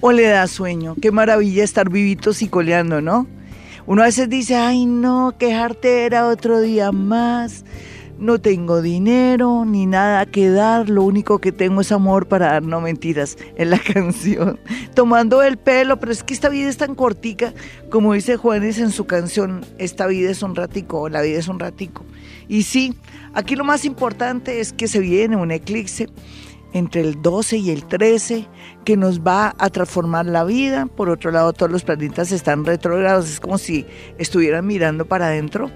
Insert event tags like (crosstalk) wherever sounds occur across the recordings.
o le da sueño. Qué maravilla estar vivitos y coleando, ¿no? Uno a veces dice, ay no, qué era otro día más. No tengo dinero ni nada que dar, lo único que tengo es amor para dar, no mentiras, en la (laughs) canción. Tomando el pelo, pero es que esta vida es tan cortica, como dice Juanes en su canción, esta vida es un ratico, la vida es un ratico. Y sí, aquí lo más importante es que se viene un eclipse entre el 12 y el 13 que nos va a transformar la vida. Por otro lado, todos los planetas están retrogrados, es como si estuvieran mirando para adentro.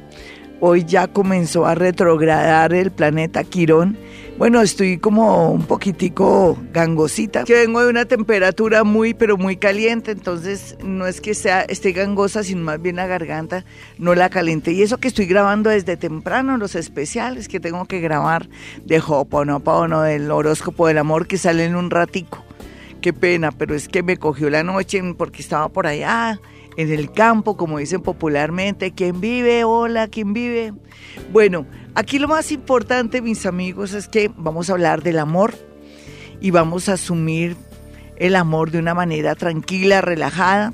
Hoy ya comenzó a retrogradar el planeta Quirón bueno, estoy como un poquitico gangosita, que vengo de una temperatura muy, pero muy caliente, entonces no es que sea, esté gangosa, sino más bien la garganta no la caliente. Y eso que estoy grabando desde temprano, los especiales que tengo que grabar de Hoponopono, del horóscopo del amor, que sale en un ratico. Qué pena, pero es que me cogió la noche porque estaba por allá en el campo, como dicen popularmente, ¿quién vive? Hola, ¿quién vive? Bueno, Aquí lo más importante, mis amigos, es que vamos a hablar del amor y vamos a asumir el amor de una manera tranquila, relajada.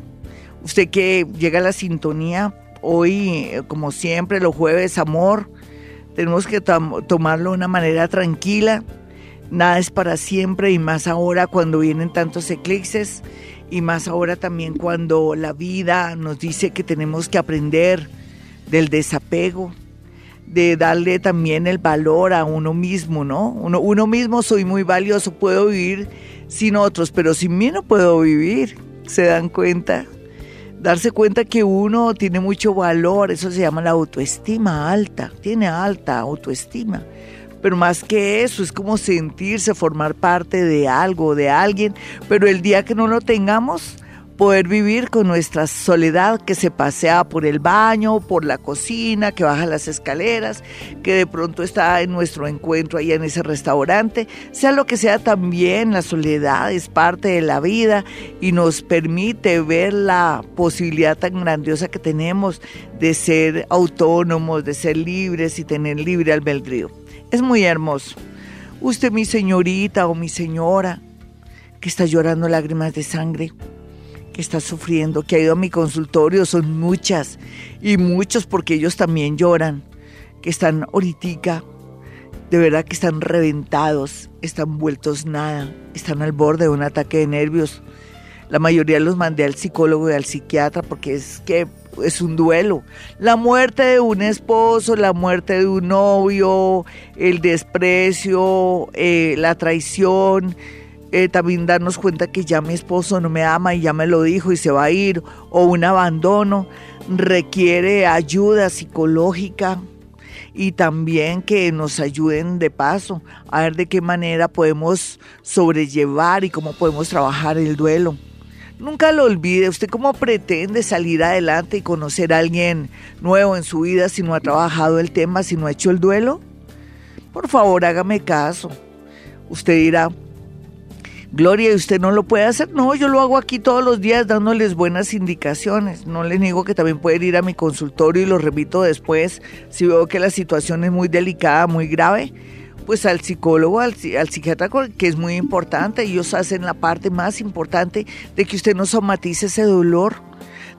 Usted que llega a la sintonía, hoy, como siempre, los jueves, amor, tenemos que tomarlo de una manera tranquila. Nada es para siempre y más ahora cuando vienen tantos eclipses y más ahora también cuando la vida nos dice que tenemos que aprender del desapego, de darle también el valor a uno mismo, ¿no? Uno, uno mismo soy muy valioso, puedo vivir sin otros, pero sin mí no puedo vivir, ¿se dan cuenta? Darse cuenta que uno tiene mucho valor, eso se llama la autoestima alta, tiene alta autoestima. Pero más que eso, es como sentirse, formar parte de algo, de alguien, pero el día que no lo tengamos, poder vivir con nuestra soledad que se pasea por el baño, por la cocina, que baja las escaleras, que de pronto está en nuestro encuentro ahí en ese restaurante, sea lo que sea también, la soledad es parte de la vida y nos permite ver la posibilidad tan grandiosa que tenemos de ser autónomos, de ser libres y tener libre albedrío. Es muy hermoso. Usted, mi señorita o mi señora, que está llorando lágrimas de sangre, está sufriendo, que ha ido a mi consultorio, son muchas y muchos porque ellos también lloran, que están ahorita, de verdad que están reventados, están vueltos nada, están al borde de un ataque de nervios. La mayoría los mandé al psicólogo y al psiquiatra porque es que es un duelo. La muerte de un esposo, la muerte de un novio, el desprecio, eh, la traición, eh, también darnos cuenta que ya mi esposo no me ama y ya me lo dijo y se va a ir, o un abandono, requiere ayuda psicológica y también que nos ayuden de paso a ver de qué manera podemos sobrellevar y cómo podemos trabajar el duelo. Nunca lo olvide, usted cómo pretende salir adelante y conocer a alguien nuevo en su vida si no ha trabajado el tema, si no ha hecho el duelo. Por favor, hágame caso. Usted dirá, Gloria, ¿y usted no lo puede hacer? No, yo lo hago aquí todos los días dándoles buenas indicaciones. No les niego que también pueden ir a mi consultorio y lo repito después si veo que la situación es muy delicada, muy grave. Pues al psicólogo, al, psiquiatra, que es muy importante, ellos hacen la parte más importante de que usted no somatice ese dolor,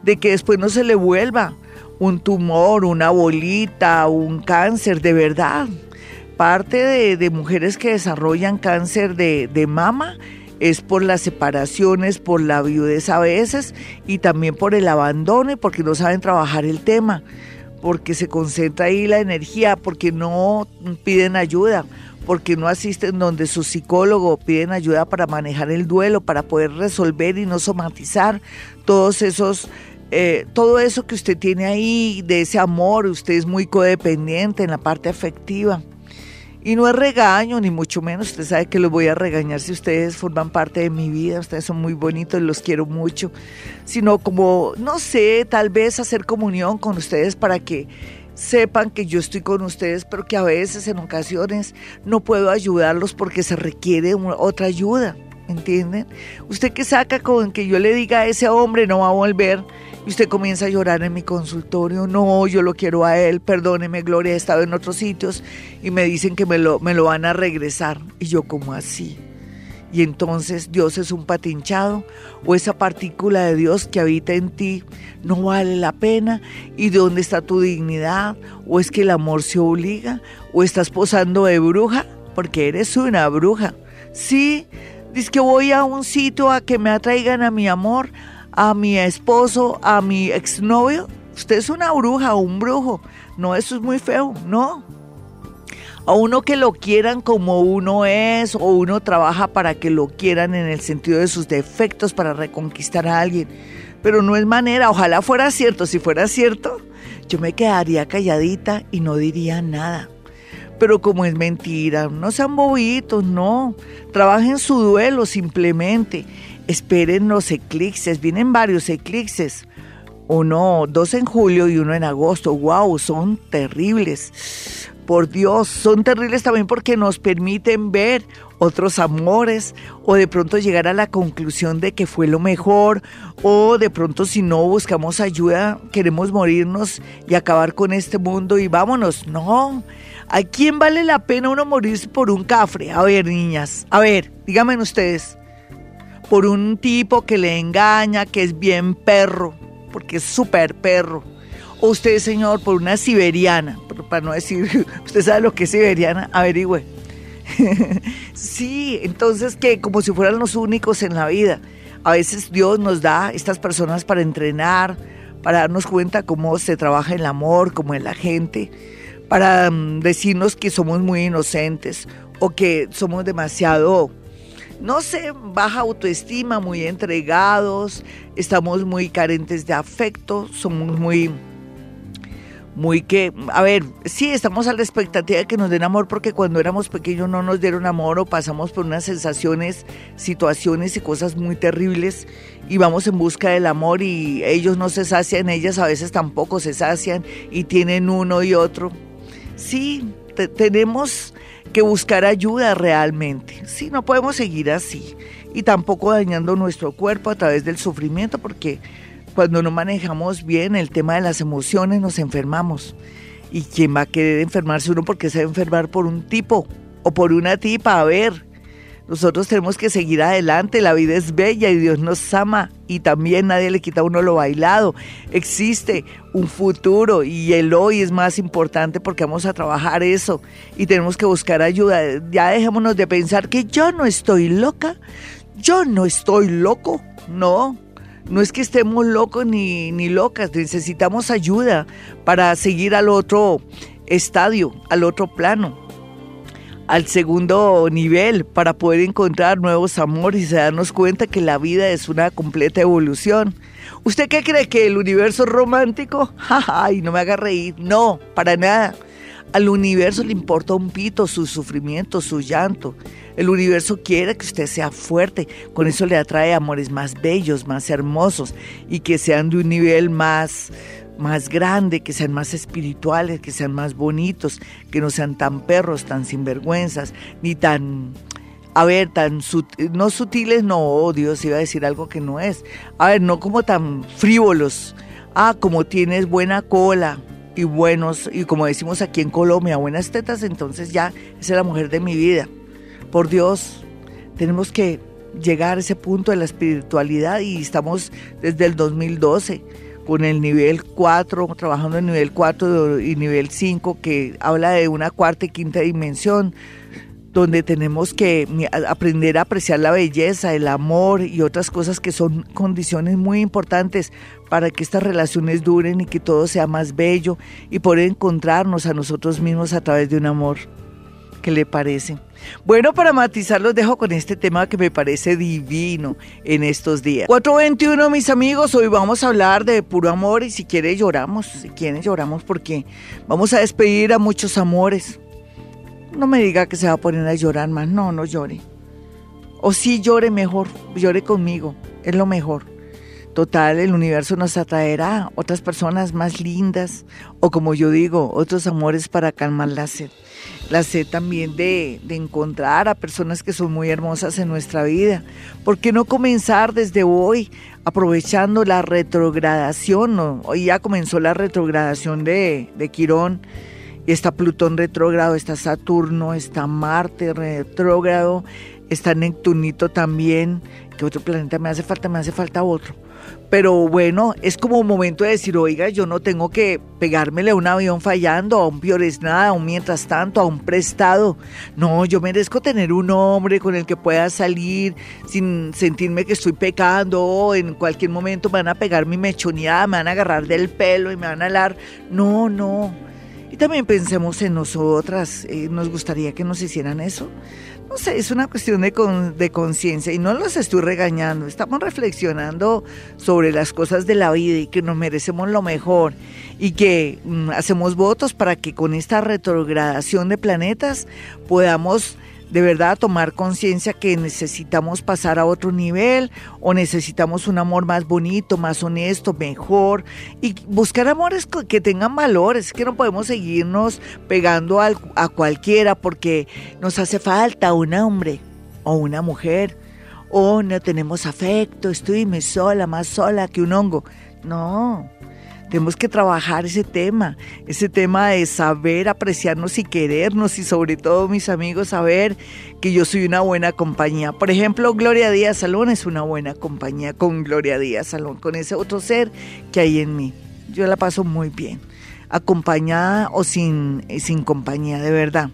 de que después no se le vuelva un tumor, una bolita, un cáncer, de verdad. Parte de, mujeres que desarrollan cáncer de, de mama es por las separaciones, por la viudez a veces y también por el abandono y porque no saben trabajar el tema, porque se concentra ahí la energía, porque no piden ayuda, porque no asisten donde su psicólogo piden ayuda para manejar el duelo, para poder resolver y no somatizar todos esos eh, todo eso que usted tiene ahí, de ese amor, usted es muy codependiente en la parte afectiva. Y no es regaño, ni mucho menos. Usted sabe que los voy a regañar si ustedes forman parte de mi vida. Ustedes son muy bonitos, los quiero mucho. Sino como, no sé, tal vez hacer comunión con ustedes para que sepan que yo estoy con ustedes, pero que a veces, en ocasiones, no puedo ayudarlos porque se requiere otra ayuda. ¿Entienden? Usted que saca con que yo le diga a ese hombre no va a volver y usted comienza a llorar en mi consultorio, no, yo lo quiero a él, perdóneme, Gloria, he estado en otros sitios y me dicen que me lo, me lo van a regresar. Y yo como así. Y entonces Dios es un patinchado o esa partícula de Dios que habita en ti no vale la pena y dónde está tu dignidad o es que el amor se obliga o estás posando de bruja porque eres una bruja. Sí, dice que voy a un sitio a que me atraigan a mi amor, a mi esposo, a mi exnovio. Usted es una bruja o un brujo. No, eso es muy feo, no. A uno que lo quieran como uno es o uno trabaja para que lo quieran en el sentido de sus defectos para reconquistar a alguien. Pero no es manera, ojalá fuera cierto. Si fuera cierto, yo me quedaría calladita y no diría nada. Pero como es mentira, no sean bobitos, no. Trabajen su duelo simplemente esperen los eclipses, vienen varios eclipses, uno, dos en julio y uno en agosto, wow, son terribles. Por Dios, son terribles también porque nos permiten ver otros amores o de pronto llegar a la conclusión de que fue lo mejor o de pronto si no buscamos ayuda queremos morirnos y acabar con este mundo y vámonos. No, ¿a quién vale la pena uno morirse por un cafre? A ver, niñas, a ver, díganme ustedes por un tipo que le engaña, que es bien perro, porque es súper perro. O usted, señor, por una siberiana, para no decir, (laughs) usted sabe lo que es siberiana, averigüe. (laughs) sí, entonces que como si fueran los únicos en la vida. A veces Dios nos da estas personas para entrenar, para darnos cuenta cómo se trabaja el amor, cómo es la gente, para mm, decirnos que somos muy inocentes o que somos demasiado no sé, baja autoestima, muy entregados, estamos muy carentes de afecto, somos muy, muy que, a ver, sí, estamos a la expectativa de que nos den amor porque cuando éramos pequeños no nos dieron amor o pasamos por unas sensaciones, situaciones y cosas muy terribles y vamos en busca del amor y ellos no se sacian, ellas a veces tampoco se sacian y tienen uno y otro. Sí, tenemos que buscar ayuda realmente. Sí, no podemos seguir así y tampoco dañando nuestro cuerpo a través del sufrimiento porque cuando no manejamos bien el tema de las emociones nos enfermamos. ¿Y quién va a querer enfermarse uno porque se va a enfermar por un tipo o por una tipa? A ver, nosotros tenemos que seguir adelante, la vida es bella y Dios nos ama y también nadie le quita a uno lo bailado. Existe un futuro y el hoy es más importante porque vamos a trabajar eso y tenemos que buscar ayuda. Ya dejémonos de pensar que yo no estoy loca, yo no estoy loco, no. No es que estemos locos ni, ni locas, necesitamos ayuda para seguir al otro estadio, al otro plano al segundo nivel para poder encontrar nuevos amores y darnos cuenta que la vida es una completa evolución. ¿Usted qué cree que el universo es romántico? (laughs) Ay, no me haga reír. No, para nada. Al universo le importa un pito su sufrimiento, su llanto. El universo quiere que usted sea fuerte. Con eso le atrae amores más bellos, más hermosos y que sean de un nivel más más grande, que sean más espirituales, que sean más bonitos, que no sean tan perros, tan sinvergüenzas, ni tan, a ver, tan no sutiles, no, Dios iba a decir algo que no es. A ver, no como tan frívolos. Ah, como tienes buena cola y buenos, y como decimos aquí en Colombia, buenas tetas, entonces ya es la mujer de mi vida. Por Dios, tenemos que llegar a ese punto de la espiritualidad y estamos desde el 2012 con el nivel 4, trabajando en nivel 4 y nivel 5, que habla de una cuarta y quinta dimensión, donde tenemos que aprender a apreciar la belleza, el amor y otras cosas que son condiciones muy importantes para que estas relaciones duren y que todo sea más bello y poder encontrarnos a nosotros mismos a través de un amor. ¿Qué le parece? Bueno, para matizar los dejo con este tema que me parece divino en estos días. 421, mis amigos, hoy vamos a hablar de puro amor y si quieren lloramos, si quieren lloramos porque vamos a despedir a muchos amores. no me diga que se va a poner a llorar más, no, no llore. O sí llore mejor, llore conmigo, es lo mejor. Total, el universo nos atraerá otras personas más lindas o como yo digo, otros amores para calmar la sed. La sed también de, encontrar a personas que son muy hermosas en nuestra vida. ¿Por qué no comenzar desde hoy aprovechando la retrogradación? Hoy ya comenzó la retrogradación de, de Quirón. Y está Plutón retrógrado, está Saturno, está Marte retrógrado, está Neptunito también. ¿Qué otro planeta me hace falta? Me hace falta otro pero bueno, es como un momento de decir, oiga, yo no tengo que pegármele a un avión fallando, a un nada, a un mientras tanto, a un prestado. No, yo merezco tener un hombre con el que pueda salir sin sentirme que estoy pecando, o en cualquier momento me van a pegar mi mechoneada, me van a agarrar del pelo y me van a alar. No, no. Y también pensemos en nosotras, eh, nos gustaría que nos hicieran eso. No sé, es una cuestión de, de conciencia y no los estoy regañando, estamos reflexionando sobre las cosas de la vida y que nos merecemos lo mejor y que mm, hacemos votos para que con esta retrogradación de planetas podamos de verdad tomar conciencia que necesitamos pasar a otro nivel o necesitamos un amor más bonito, más honesto, mejor. Y buscar amores que tengan valores, que no podemos seguirnos pegando a, a cualquiera porque nos hace falta un hombre o una mujer. O no tenemos afecto, estoy sola, más sola que un hongo. No, tenemos que trabajar ese tema, ese tema de saber apreciarnos y querernos y sobre todo mis amigos saber que yo soy una buena compañía. Por ejemplo, Gloria Díaz Salón es una buena compañía con Gloria Díaz Salón, con ese otro ser que hay en mí. Yo la paso muy bien, acompañada o sin, sin compañía, de verdad.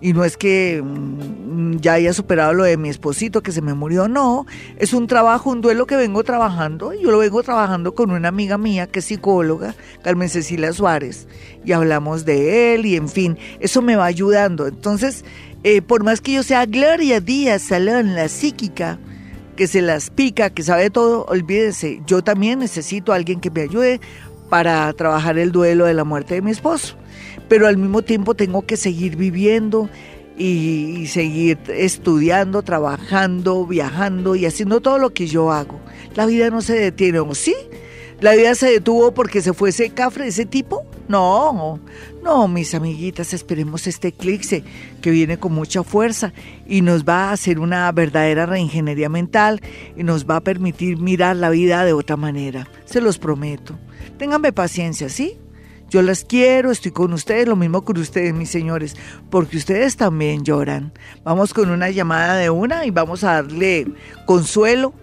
Y no es que mm, ya haya superado lo de mi esposito que se me murió, no. Es un trabajo, un duelo que vengo trabajando. Yo lo vengo trabajando con una amiga mía que es psicóloga, Carmen Cecilia Suárez. Y hablamos de él y en fin, eso me va ayudando. Entonces, eh, por más que yo sea Gloria Díaz Salón, la psíquica, que se las pica, que sabe todo, olvídense, yo también necesito a alguien que me ayude para trabajar el duelo de la muerte de mi esposo pero al mismo tiempo tengo que seguir viviendo y, seguir estudiando, trabajando, viajando y haciendo todo lo que yo hago. La vida no se detiene, ¿o sí? ¿La vida se detuvo porque se fue ese cafre, ese tipo? No, no, mis amiguitas, esperemos este eclipse que viene con mucha fuerza y nos va a hacer una verdadera reingeniería mental y nos va a permitir mirar la vida de otra manera. Se los prometo. Ténganme paciencia, ¿sí? Yo las quiero, estoy con ustedes, lo mismo con ustedes, mis señores, porque ustedes también lloran. Vamos con una llamada de una y vamos a darle consuelo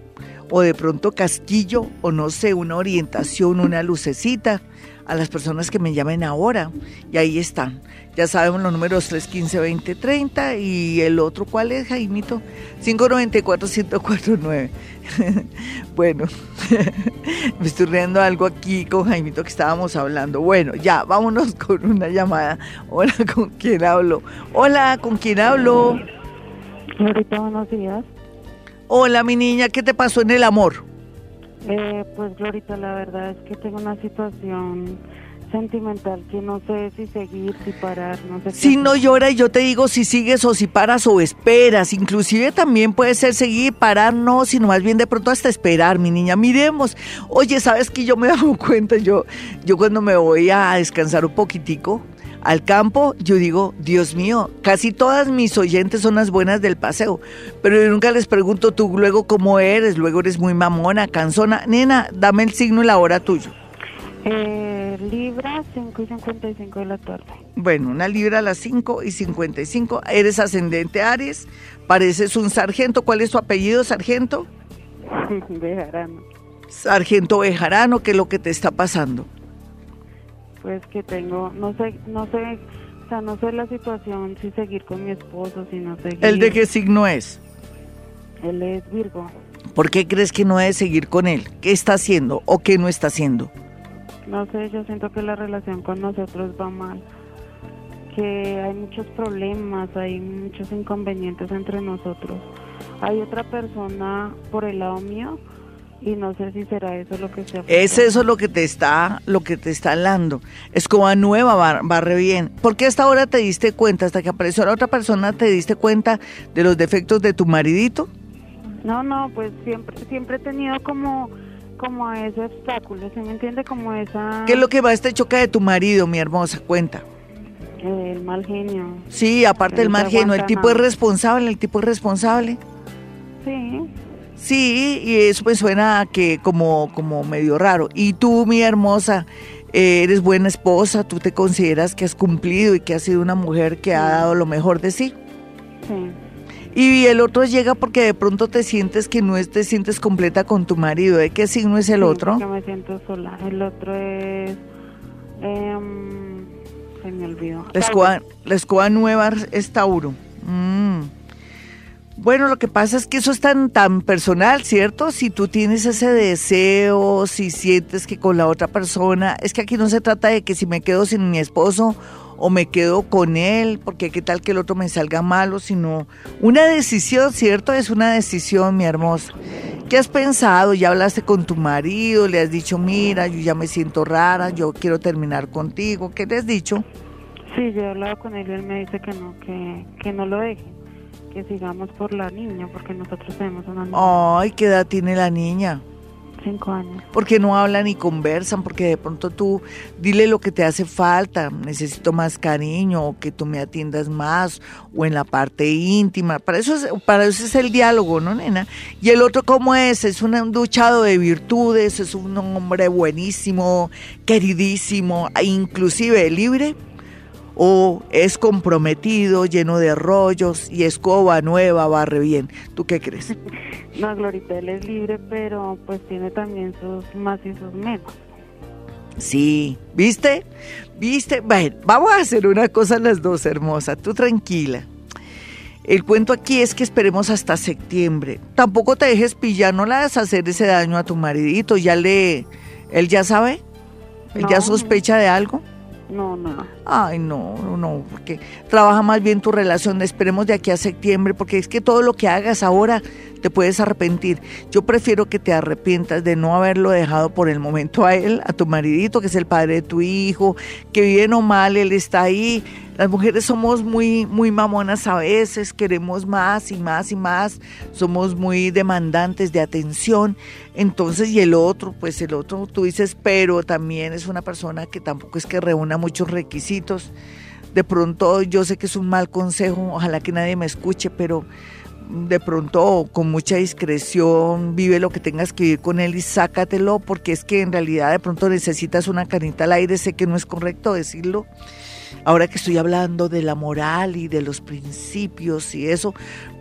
o de pronto casquillo o no sé, una orientación, una lucecita a las personas que me llamen ahora. Y ahí están. Ya sabemos los números 315-2030 y el otro, ¿cuál es, Jaimito? 594-1049. (laughs) bueno, (laughs) me estoy riendo algo aquí con Jaimito que estábamos hablando. Bueno, ya, vámonos (laughs) con una llamada. Hola, ¿con quién hablo? Hola, ¿con quién hablo? Ahorita, buenos días. Hola, mi niña, ¿qué te pasó en el amor? Eh, pues Glorita, la verdad es que tengo una situación sentimental que no sé si seguir, si parar, no sé. Si no llora y yo te digo si sigues o si paras o esperas, inclusive también puede ser seguir, parar, no, sino más bien de pronto hasta esperar, mi niña. Miremos. Oye, ¿sabes que yo me (laughs) he dado cuenta? Yo, yo cuando me voy a descansar un poquitico, al campo, yo digo, Dios mío, casi todas mis oyentes son las buenas del paseo, pero yo nunca les pregunto tú luego cómo eres, luego eres muy mamona, cansona. Nena, dame el signo y la hora tuyo. Eh, libra 5 y 55 de la tarde. Bueno, una libra a las 5 y 55. Eres ascendente Aries, pareces un sargento. ¿Cuál es tu apellido, sargento? (laughs) Bejarano. Sargento Bejarano, ¿qué es lo que te está pasando? Pues que tengo, no sé, no sé, o sea, no sé la situación, si seguir con mi esposo, si no seguir. ¿El de qué signo es? Él es Virgo. ¿Por qué crees que no debe seguir con él? ¿Qué está haciendo o qué no está haciendo? No sé, yo siento que la relación con nosotros va mal, que hay muchos problemas, hay muchos inconvenientes entre nosotros. Hay otra persona por el lado mío y no sé si será eso lo que se Es eso lo que te está, lo que te está hablando. Escoba nueva, barre bien. ¿Por qué hasta ahora te diste cuenta, hasta que apareció la otra persona, te diste cuenta de los defectos de tu maridito? No, no, pues siempre, siempre he tenido como, como ese obstáculo, ¿se me entiende? Como esa... ¿Qué es lo que más te choca de tu marido, mi hermosa? Cuenta. El mal genio. Sí, aparte del mal genio, el tipo es responsable, el tipo es responsable. Sí. Sí, y eso pues suena que como, como medio raro. Y tú, mi hermosa, eres buena esposa, tú te consideras que has cumplido y que has sido una mujer que ha dado lo mejor de sí. Sí. Y el otro llega porque de pronto te sientes que no te sientes completa con tu marido. ¿De qué signo es el otro? Que me siento sola. El otro es... Em, se me olvidó. La escoba, la escoba nueva es Tauro. Mm. Bueno, lo que pasa es que eso es tan, tan personal, ¿cierto? Si tú tienes ese deseo, si sientes que con la otra persona, es que aquí no se trata de que si me quedo sin mi esposo o me quedo con él, porque qué tal que el otro me salga malo, sino una decisión, ¿cierto? Es una decisión, mi hermosa. ¿Qué has pensado? ¿Ya hablaste con tu marido? ¿Le has dicho, mira, yo ya me siento rara, yo quiero terminar contigo? ¿Qué le has dicho? Sí, yo he hablado con él y él me dice que no, que, que no lo deje que sigamos por la niña, porque nosotros tenemos una niña. Ay, ¿qué edad tiene la niña? Cinco años. Porque no hablan ni conversan, porque de pronto tú dile lo que te hace falta, necesito más cariño, o que tú me atiendas más, o en la parte íntima. Para eso es, para eso es el diálogo, ¿no, nena? Y el otro, ¿cómo es? Es un duchado de virtudes, es un hombre buenísimo, queridísimo, inclusive libre o es comprometido, lleno de rollos y escoba nueva, barre bien. ¿Tú qué crees? (laughs) No, Glorita, él es libre, pero pues tiene también sus más y sus menos. Sí, ¿viste? ¿Viste? Bueno, vamos a hacer una cosa las dos, hermosa. Tú tranquila. El cuento aquí es que esperemos hasta septiembre. Tampoco te dejes pillar, no le hagas hacer ese daño a tu maridito. Ya le... ¿Él ya sabe? ¿Él ya sospecha de algo? No, no. Ay, no, no, porque trabaja más bien tu relación. Esperemos de aquí a septiembre, porque es que todo lo que hagas ahora te puedes arrepentir. Yo prefiero que te arrepientas de no haberlo dejado por el momento a él, a tu maridito, que es el padre de tu hijo, que bien o mal, él está ahí las mujeres somos muy, muy mamonas a veces, queremos más y más y más, somos muy demandantes de atención. Entonces, y el otro, pues el otro, tú dices, pero también es una persona que tampoco es que reúna muchos requisitos. De pronto, yo sé que es un mal consejo, ojalá que nadie me escuche, pero de pronto con mucha discreción vive lo que tengas que vivir con él y sácatelo porque es que en realidad de pronto necesitas una canita al aire, sé que no es correcto decirlo, ahora que estoy hablando de la moral y de los principios y eso,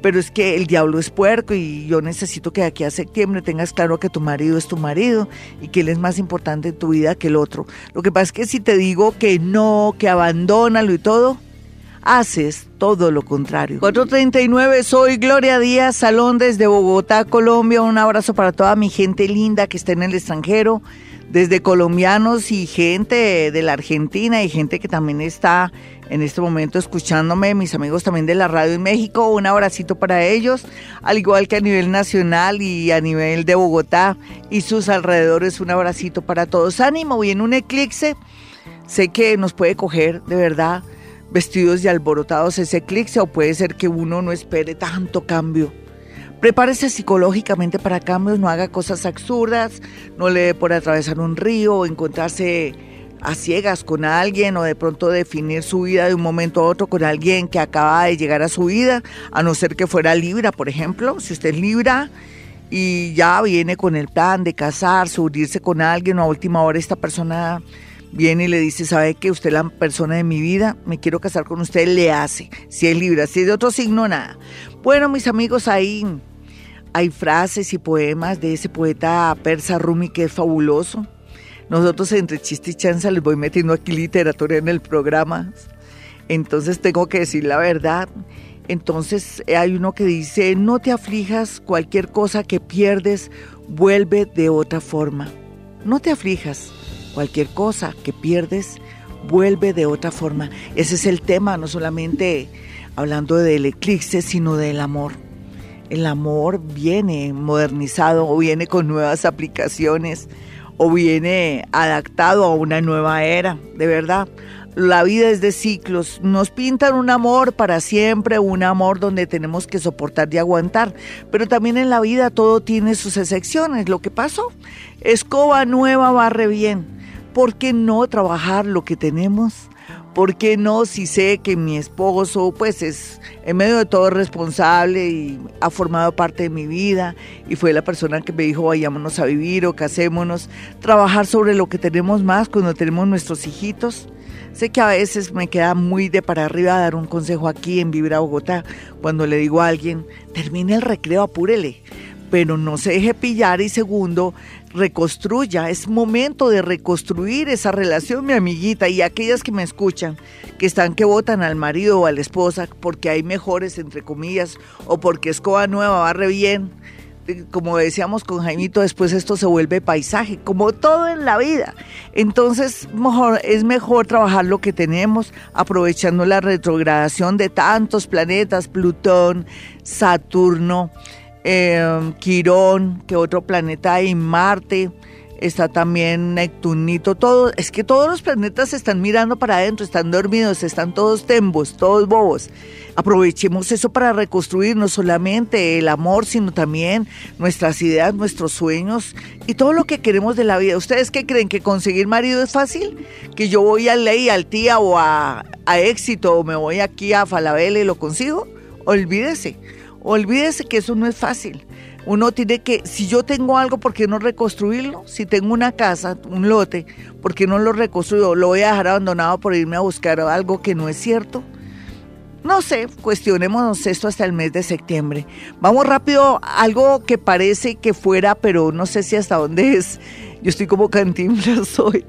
pero es que el diablo es puerco y yo necesito que aquí a septiembre tengas claro que tu marido es tu marido y que él es más importante en tu vida que el otro. Lo que pasa es que si te digo que no, que abandónalo y todo, haces todo lo contrario. 439, soy Gloria Díaz, Salón desde Bogotá, Colombia. Un abrazo para toda mi gente linda que está en el extranjero desde colombianos y gente de la Argentina y gente que también está en este momento escuchándome, mis amigos también de la radio en México, un abracito para ellos, al igual que a nivel nacional y a nivel de Bogotá y sus alrededores, un abracito para todos. Ánimo, en un eclipse, sé que nos puede coger de verdad vestidos y alborotados ese eclipse o puede ser que uno no espere tanto cambio Prepárese psicológicamente para cambios, no haga cosas absurdas, no le dé por atravesar un río o encontrarse a ciegas con alguien o de pronto definir su vida de un momento a otro con alguien que acaba de llegar a su vida, a no ser que fuera Libra, por ejemplo. Si usted es Libra y ya viene con el plan de casarse, unirse con alguien o a última hora esta persona viene y le dice, ¿sabe que usted es la persona de mi vida? Me quiero casar con usted, le hace. Si es Libra, si es de otro signo, nada. Bueno, mis amigos, ahí hay frases y poemas de ese poeta persa Rumi que es fabuloso. Nosotros entre chiste y chanza les voy metiendo aquí literatura en el programa. Entonces tengo que decir la verdad. Entonces hay uno que dice, no te aflijas, cualquier cosa que pierdes vuelve de otra forma. No te aflijas, cualquier cosa que pierdes vuelve de otra forma. Ese es el tema, no solamente hablando del eclipse, sino del amor. El amor viene modernizado o viene con nuevas aplicaciones o viene adaptado a una nueva era, de verdad. La vida es de ciclos. Nos pintan un amor para siempre, un amor donde tenemos que soportar y aguantar. Pero también en la vida todo tiene sus excepciones. Lo que pasó, escoba nueva barre bien. ¿Por qué no trabajar lo que tenemos? ¿Por qué no si sé que mi esposo pues es en medio de todo responsable y ha formado parte de mi vida y fue la persona que me dijo vayámonos a vivir o casémonos, trabajar sobre lo que tenemos más cuando tenemos nuestros hijitos? Sé que a veces me queda muy de para arriba dar un consejo aquí en Vibra Bogotá cuando le digo a alguien, termine el recreo, apúrele pero no se deje pillar y segundo, reconstruya. Es momento de reconstruir esa relación, mi amiguita, y aquellas que me escuchan, que están que votan al marido o a la esposa porque hay mejores, entre comillas, o porque escoba nueva, barre bien. Como decíamos con Jaimito, después esto se vuelve paisaje, como todo en la vida. Entonces, mejor, es mejor trabajar lo que tenemos, aprovechando la retrogradación de tantos planetas, Plutón, Saturno, eh, Quirón, que otro planeta hay, Marte, está también Neptunito, todo, es que todos los planetas están mirando para adentro, están dormidos, están todos tembos, todos bobos. Aprovechemos eso para reconstruir no solamente el amor, sino también nuestras ideas, nuestros sueños y todo lo que queremos de la vida. ¿Ustedes qué creen? ¿Que conseguir marido es fácil? ¿Que yo voy a Ley, al Tía o a, a Éxito o me voy aquí a Falabella y lo consigo? Olvídese Olvídese que eso no es fácil. Uno tiene que, si yo tengo algo, ¿por qué no reconstruirlo? Si tengo una casa, un lote, ¿por qué no lo reconstruyo? ¿Lo voy a dejar abandonado por irme a buscar algo que no es cierto? No sé, cuestionémonos esto hasta el mes de septiembre. Vamos rápido, algo que parece que fuera, pero no sé si hasta dónde es. Yo estoy como cantinflas (laughs) hoy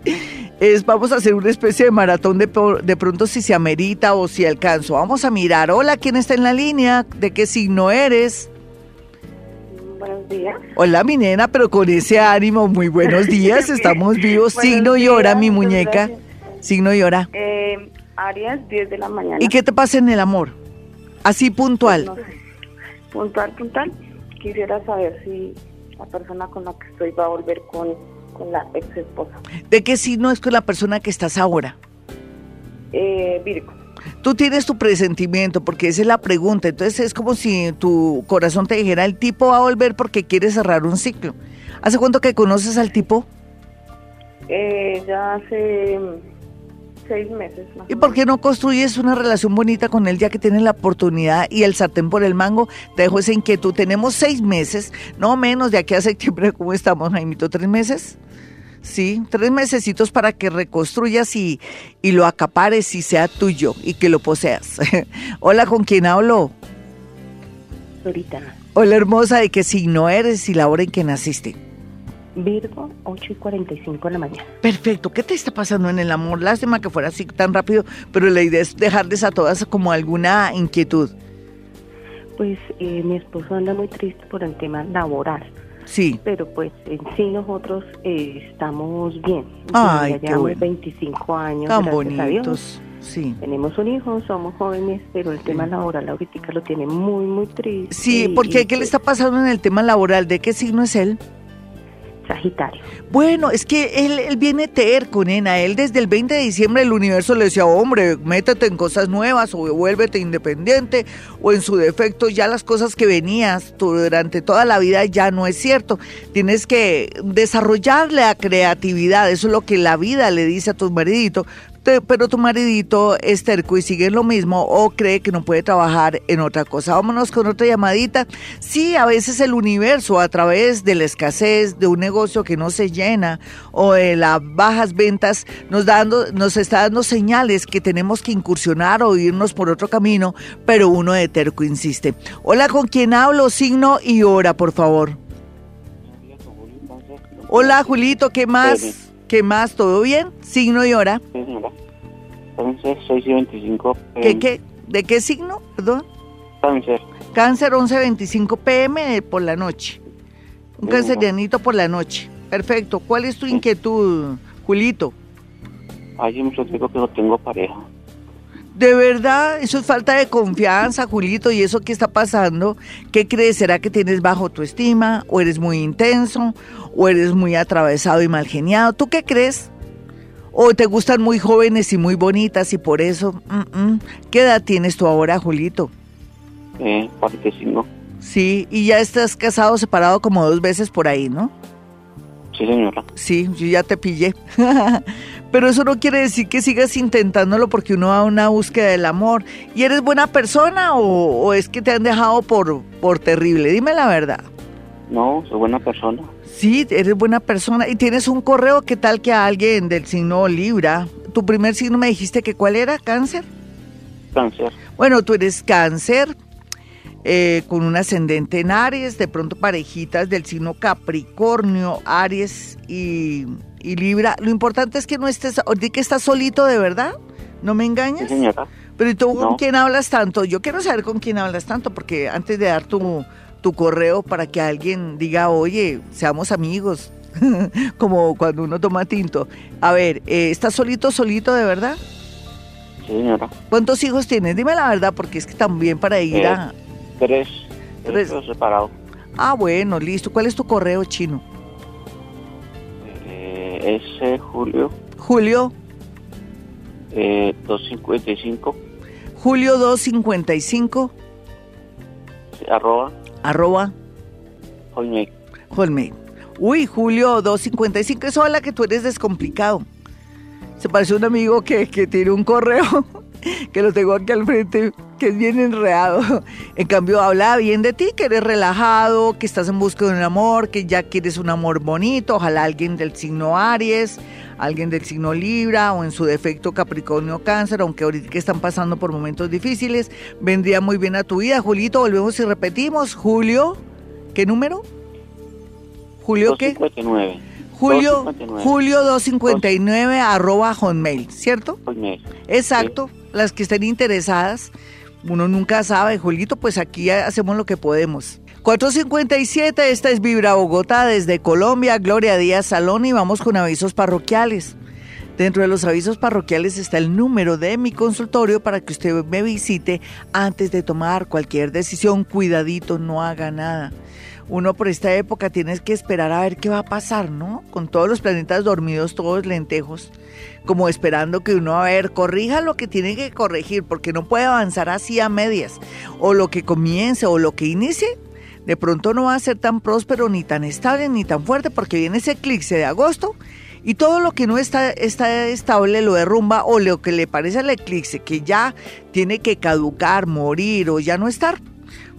es vamos a hacer una especie de maratón de, de pronto si se amerita o si alcanzo. Vamos a mirar. Hola, ¿quién está en la línea? ¿De qué signo eres? Buenos días. Hola, mi nena, pero con ese ánimo, muy buenos (laughs) días, estamos vivos. signo y hora, mi muñeca. Signo y hora. Eh, Arias, 10 de la mañana. ¿Y qué te pasa en el amor? Así puntual. Puntual, puntual. Quisiera saber si la persona con la que estoy va a volver con con la ex esposa. ¿De qué signo es con la persona que estás ahora? Eh, Virgo. Tú tienes tu presentimiento, porque esa es la pregunta. Entonces es como si tu corazón te dijera, el tipo va a volver porque quiere cerrar un ciclo. ¿Hace cuánto que conoces al tipo? Eh, ya hace seis meses. ¿Y por qué no construyes una relación bonita con él ya que tienes la oportunidad y el sartén por el mango? Te dejo esa inquietud. Tenemos seis meses, no menos de aquí a septiembre. ¿Cómo estamos, Jaimito? ¿Tres meses? Sí, tres mesecitos para que reconstruyas y, y lo acapares y sea tuyo y que lo poseas. (laughs) Hola, ¿con quién hablo? Ahorita. Hola, hermosa, ¿de qué signo eres y la hora en que naciste? Virgo, 8 y 45 de la mañana. Perfecto. ¿Qué te está pasando en el amor? Lástima que fuera así tan rápido, pero la idea es dejarles a todas como alguna inquietud. Pues eh, mi esposo anda muy triste por el tema laboral. Sí. Pero pues en sí nosotros eh, estamos bien. Ay, ya llevamos 25 años. Tan bonitos. Sí. Tenemos un hijo, somos jóvenes, pero el tema laboral ahorita lo tiene muy, muy triste. Sí, porque ¿qué le pues está pasando en el tema laboral? ¿De qué signo es él? Sagitario. Bueno, es que él, viene terco, nena. Él desde el 20 de diciembre el universo le decía, hombre, métete en cosas nuevas o vuélvete independiente o en su defecto ya las cosas que venías durante toda la vida ya no es cierto. Tienes que desarrollar la creatividad. Eso es lo que la vida le dice a tu maridito pero tu maridito es terco y sigue lo mismo o cree que no puede trabajar en otra cosa. Vámonos con otra llamadita. Sí, a veces el universo a través de la escasez, de un negocio que no se llena o de las bajas ventas nos, dando, nos está dando señales que tenemos que incursionar o irnos por otro camino, pero uno de terco insiste. Hola, ¿con quién hablo? Signo y hora, por favor. Hola, Julito, ¿qué más? ¿Qué más? ¿Todo bien? ¿Signo y hora? Sí, señora. Cáncer 6 y 25 ¿Qué, qué? ¿De qué signo? Perdón. Cáncer. Cáncer 11.25 pm por la noche. Un cancerianito por la noche. Perfecto. ¿Cuál es tu inquietud, Julito? Hay mucho tiempo que no tengo pareja. De verdad, eso es falta de confianza, Julito, y eso que está pasando, ¿qué crees? ¿Será que tienes bajo tu estima? ¿O eres muy intenso? ¿O eres muy atravesado y mal geniado? ¿Tú qué crees? ¿O te gustan muy jóvenes y muy bonitas y por eso? mm, mm. ¿Qué edad tienes tú ahora, Julito? Eh, 45. Sí, y ya estás casado, separado como dos veces por ahí, ¿no? Sí, señora. Sí, yo ya te pillé. (laughs) Pero eso no quiere decir que sigas intentándolo porque uno va a una búsqueda del amor. ¿Y eres buena persona o, o es que te han dejado por, por terrible? Dime la verdad. No, soy buena persona. Sí, eres buena persona. Y tienes un correo, ¿qué tal que a alguien del signo Libra? Tu primer signo me dijiste que cuál era, cáncer. Cáncer. Bueno, tú eres cáncer, eh, con un ascendente en Aries, de pronto parejitas del signo Capricornio, Aries y, y Libra. Lo importante es que no estés, di que estás solito de verdad, ¿no me Sí, engañas? señora. Pero ¿y tú con quién hablas tanto? Yo quiero saber con quién hablas tanto, porque antes de dar tu, tu correo para que alguien diga, oye, seamos amigos, (laughs) como cuando uno toma tinto. A ver, eh, ¿estás solito, solito de verdad? Sí, señora. ¿Cuántos hijos tienes? Dime la verdad, porque es que también para ir Eh, a... Tres. Tres. Tres pero separados. Ah, bueno, listo. ¿Cuál es tu correo chino? Eh, ese Julio. Julio, eh, 255 Julio 255, arroba. Arroba. Hotmail. Hotmail. Uy, Julio 255, eso habla que tú eres descomplicado. Se parece a un amigo que, que tiene un correo, (laughs) que lo tengo aquí al frente, que es bien enredado. En cambio, habla bien de ti, que eres relajado, que estás en busca de un amor, que ya quieres un amor bonito, ojalá alguien del signo Aries, alguien del signo Libra o en su defecto Capricornio Cáncer, aunque ahorita que están pasando por momentos difíciles, vendría muy bien a tu vida. Julito, volvemos y repetimos. Julio, ¿qué número? Julio, ¿qué? 259. Julio, 259. Julio 259 arroba hotmail, ¿cierto? Hotmail. Exacto, las que estén interesadas, uno nunca sabe, Julito, pues aquí hacemos lo que podemos. 457, esta es Vibra Bogotá desde Colombia, Gloria Díaz Salón y vamos con avisos parroquiales. Dentro de los avisos parroquiales está el número de mi consultorio para que usted me visite antes de tomar cualquier decisión. Cuidadito, no haga nada. Uno por esta época tiene que esperar a ver qué va a pasar, ¿no? Con todos los planetas dormidos, todos lentejos, como esperando que uno, a ver, corrija lo que tiene que corregir, porque no puede avanzar así a medias. O lo que comience o lo que inicie, de pronto no va a ser tan próspero, ni tan estable, ni tan fuerte, porque viene ese eclipse de agosto y todo lo que no está, está estable lo derrumba o lo que le parece al eclipse, que ya tiene que caducar, morir o ya no estar.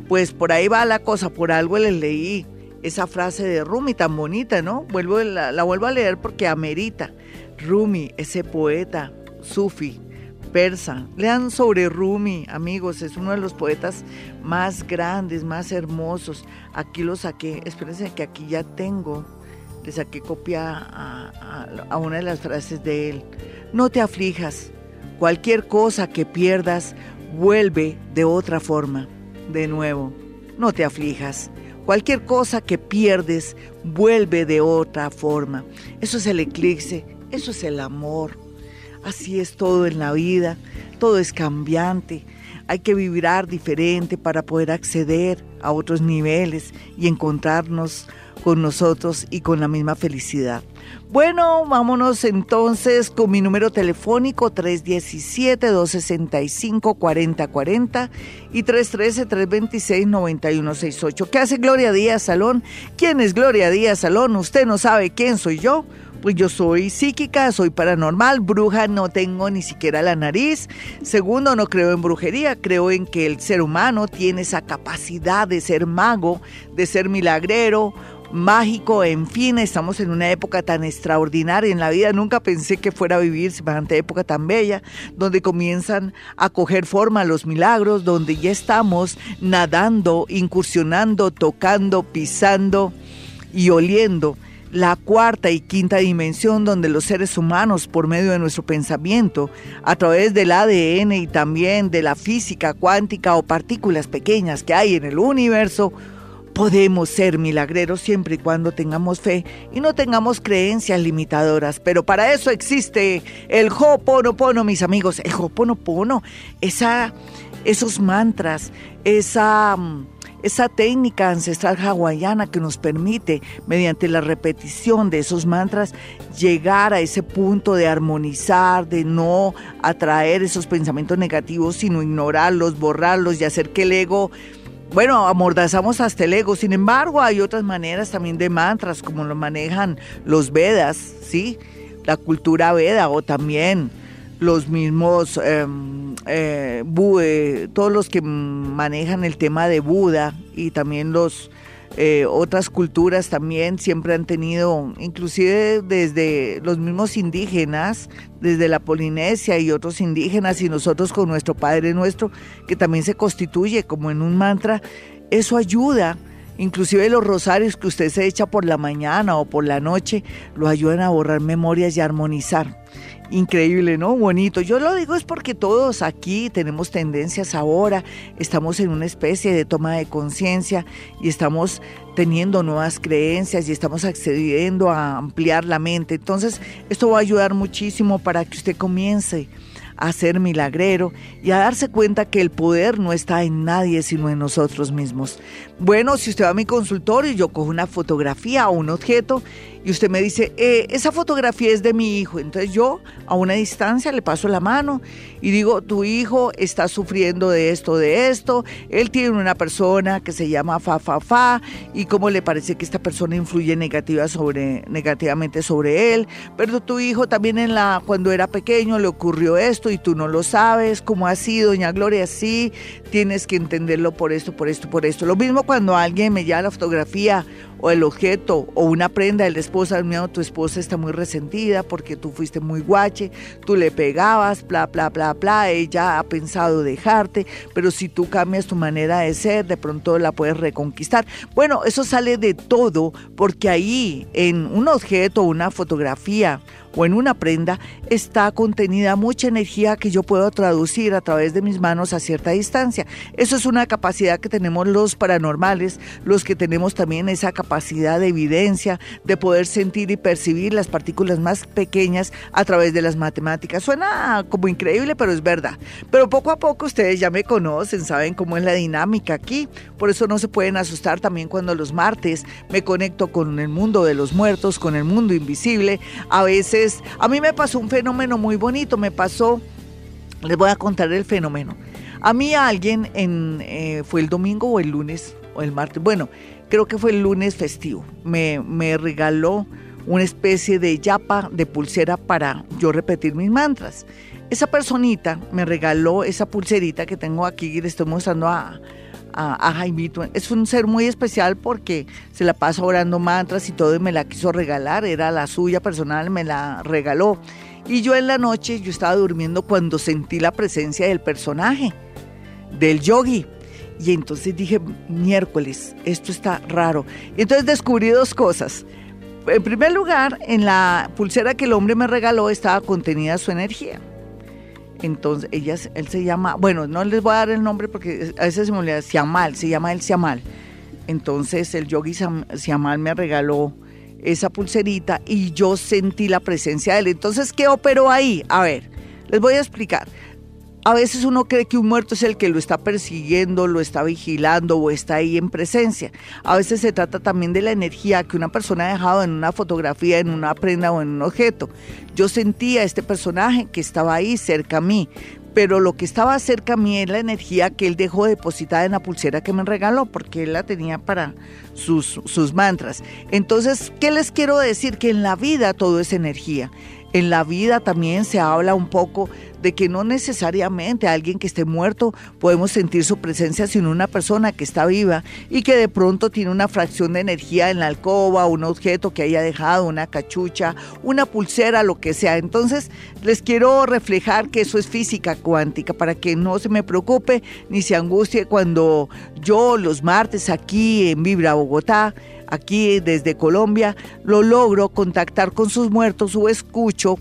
Pues por ahí va la cosa, por algo les leí esa frase de Rumi tan bonita, ¿no? Vuelvo, la, vuelvo a leer porque amerita. Rumi, ese poeta, sufi, persa. Lean sobre Rumi, amigos, es uno de los poetas más grandes, más hermosos. Aquí lo saqué, espérense que aquí ya tengo, le saqué copia a- a una de las frases de él. No te aflijas, cualquier cosa que pierdas vuelve de otra forma. De nuevo, no te aflijas. Cualquier cosa que pierdes vuelve de otra forma. Eso es el eclipse, eso es el amor. Así es todo en la vida, todo es cambiante. Hay que vibrar diferente para poder acceder a otros niveles y encontrarnos con nosotros y con la misma felicidad. Bueno, vámonos entonces con mi número telefónico 317-265-4040 y 313-326-9168. ¿Qué hace Gloria Díaz Salón? ¿Quién es Gloria Díaz Salón? Usted no sabe quién soy yo. Pues yo soy psíquica, soy paranormal, bruja, no tengo ni siquiera la nariz. Segundo, no creo en brujería, creo en que el ser humano tiene esa capacidad de ser mago, de ser milagrero, mágico, en fin, estamos en una época tan extraordinaria en la vida, nunca pensé que fuera a vivir semejante época tan bella, donde comienzan a coger forma los milagros, donde ya estamos nadando, incursionando, tocando, pisando y oliendo la cuarta y quinta dimensión donde los seres humanos, por medio de nuestro pensamiento, a través del ADN y también de la física cuántica o partículas pequeñas que hay en el universo, Podemos ser milagreros siempre y cuando tengamos fe y no tengamos creencias limitadoras, pero para eso existe el Ho'oponopono, mis amigos. El Ho'oponopono, esa, esos mantras, esa, esa técnica ancestral hawaiana que nos permite, mediante la repetición de esos mantras, llegar a ese punto de armonizar, de no atraer esos pensamientos negativos, sino ignorarlos, borrarlos y hacer que el ego bueno, amordazamos hasta el ego. Sin embargo, hay otras maneras también de mantras, como lo manejan los Vedas, ¿sí? La cultura Veda o también los mismos, em, eh, todos los que manejan el tema de Buda y también los eh, otras culturas también siempre han tenido, inclusive desde los mismos indígenas, desde la Polinesia y otros indígenas y nosotros con nuestro Padre Nuestro, que también se constituye como en un mantra, eso ayuda. Inclusive los rosarios que usted se echa por la mañana o por la noche lo ayudan a borrar memorias y a armonizar. Increíble, ¿no? Bonito. Yo lo digo es porque todos aquí tenemos tendencias ahora, estamos en una especie de toma de conciencia y estamos teniendo nuevas creencias y estamos accediendo a ampliar la mente. Entonces, esto va a ayudar muchísimo para que usted comience a ser milagrero y a darse cuenta que el poder no está en nadie sino en nosotros mismos. Bueno, si usted va a mi consultorio y yo cojo una fotografía o un objeto y usted me dice, eh, esa fotografía es de mi hijo. Entonces yo a una distancia le paso la mano y digo, tu hijo está sufriendo de esto, de esto, él tiene una persona que se llama fa, fa, fa, y cómo le parece que esta persona influye negativa sobre, negativamente sobre él, pero tu hijo también en la, cuando era pequeño le ocurrió esto y tú no lo sabes, cómo sido, doña Gloria, sí, tienes que entenderlo por esto, por esto, por esto. Lo mismo cuando alguien me lleva la fotografía o el objeto o una prenda de la esposa, mío, tu esposa está muy resentida porque tú fuiste muy guache, tú le pegabas, bla, bla, bla, bla, ella ha pensado dejarte, pero si tú cambias tu manera de ser, de pronto la puedes reconquistar. Bueno, eso sale de todo porque ahí en un objeto, una fotografía, o en una prenda está contenida mucha energía que yo puedo traducir a través de mis manos a cierta distancia. Eso es una capacidad que tenemos los paranormales, los que tenemos también esa capacidad de evidencia, de poder sentir y percibir las partículas más pequeñas a través de las matemáticas. Suena como increíble, pero es verdad. Pero poco a poco ustedes ya me conocen, saben cómo es la dinámica aquí. Por eso no se pueden asustar también cuando los martes me conecto con el mundo de los muertos, con el mundo invisible. A veces a mí me pasó un fenómeno muy bonito, me pasó, les voy a contar el fenómeno. A mí alguien en, eh, fue el domingo o el lunes o el martes, bueno, creo que fue el lunes festivo, me, me regaló una especie de yapa de pulsera para yo repetir mis mantras. Esa personita me regaló esa pulserita que tengo aquí y le estoy mostrando a, a, Jaimito. Es un ser muy especial porque se la pasa orando mantras y todo y me la quiso regalar, era la suya personal, me la regaló. Y yo en la noche, yo estaba durmiendo cuando sentí la presencia del personaje, del yogi. Y entonces dije, miércoles, esto está raro. Y entonces descubrí dos cosas. En primer lugar, en la pulsera que el hombre me regaló estaba contenida su energía. Entonces, ella, él se llama, bueno, no les voy a dar el nombre porque a veces se me olvida, Siamal, se llama él Siamal. Entonces, el yogi Siamal me regaló esa pulserita y yo sentí la presencia de él. Entonces, ¿qué operó ahí? A ver, les voy a explicar. A veces uno cree que un muerto es el que lo está persiguiendo, lo está vigilando o está ahí en presencia. A veces se trata también de la energía que una persona ha dejado en una fotografía, en una prenda o en un objeto. Yo sentía a este personaje que estaba ahí cerca a mí, pero lo que estaba cerca a mí es la energía que él dejó depositada en la pulsera que me regaló, porque él la tenía para sus, sus mantras. Entonces, ¿qué les quiero decir? Que en la vida todo es energía. En la vida también se habla un poco de que no necesariamente alguien que esté muerto podemos sentir su presencia, sino una persona que está viva y que de pronto tiene una fracción de energía en la alcoba, un objeto que haya dejado, una cachucha, una pulsera, lo que sea. Entonces, les quiero reflejar que eso es física cuántica para que no se me preocupe ni se angustie cuando yo los martes aquí en Vibra Bogotá aquí desde Colombia, lo logro contactar con sus muertos o escucho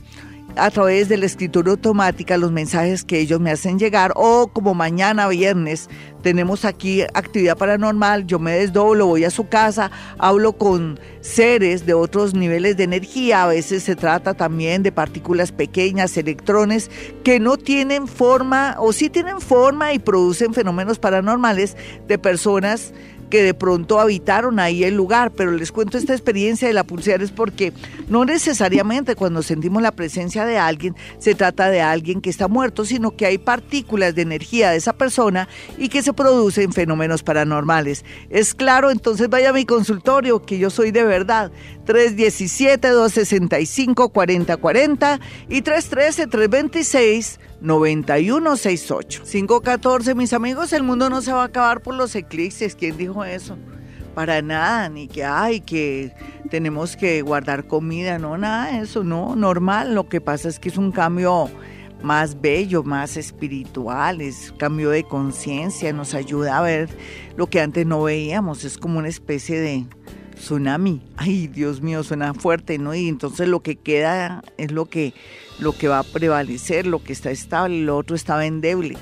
a través de la escritura automática los mensajes que ellos me hacen llegar o como mañana viernes tenemos aquí actividad paranormal, yo me desdoblo, voy a su casa, hablo con seres de otros niveles de energía, a veces se trata también de partículas pequeñas, electrones, que no tienen forma o sí tienen forma y producen fenómenos paranormales de personas que de pronto habitaron ahí el lugar, pero les cuento esta experiencia de la pulsera es porque no necesariamente cuando sentimos la presencia de alguien se trata de alguien que está muerto, sino que hay partículas de energía de esa persona y que se producen fenómenos paranormales. Es claro, entonces vaya a mi consultorio, que yo soy de verdad, 317-265-4040 y 313-326. 9168. 514, mis amigos, el mundo no se va a acabar por los eclipses. ¿Quién dijo eso? Para nada, ni que hay que tenemos que guardar comida, no, nada de eso, no, normal. Lo que pasa es que es un cambio más bello, más espiritual, es cambio de conciencia, nos ayuda a ver lo que antes no veíamos, es como una especie de tsunami. Ay, Dios mío, suena fuerte, ¿no? Y entonces lo que queda es lo que lo que va a prevalecer, lo que está estable, lo otro está endeble.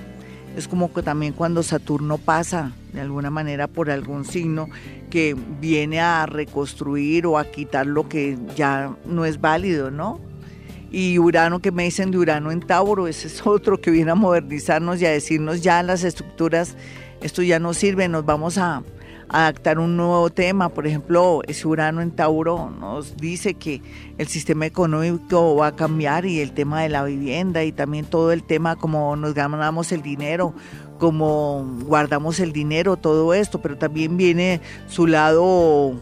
Es como que también cuando Saturno pasa de alguna manera por algún signo que viene a reconstruir o a quitar lo que ya no es válido, ¿no? Y Urano, que me dicen de Urano en Tauro, ese es (laughs) otro que viene a modernizarnos y a decirnos ya las estructuras, esto ya no sirve, nos vamos a, adaptar un nuevo tema. Por ejemplo, ese Urano en Tauro nos dice que el sistema económico va a cambiar y el tema de la vivienda y también todo el tema como nos ganamos el dinero, como guardamos el dinero, todo esto, pero también viene su lado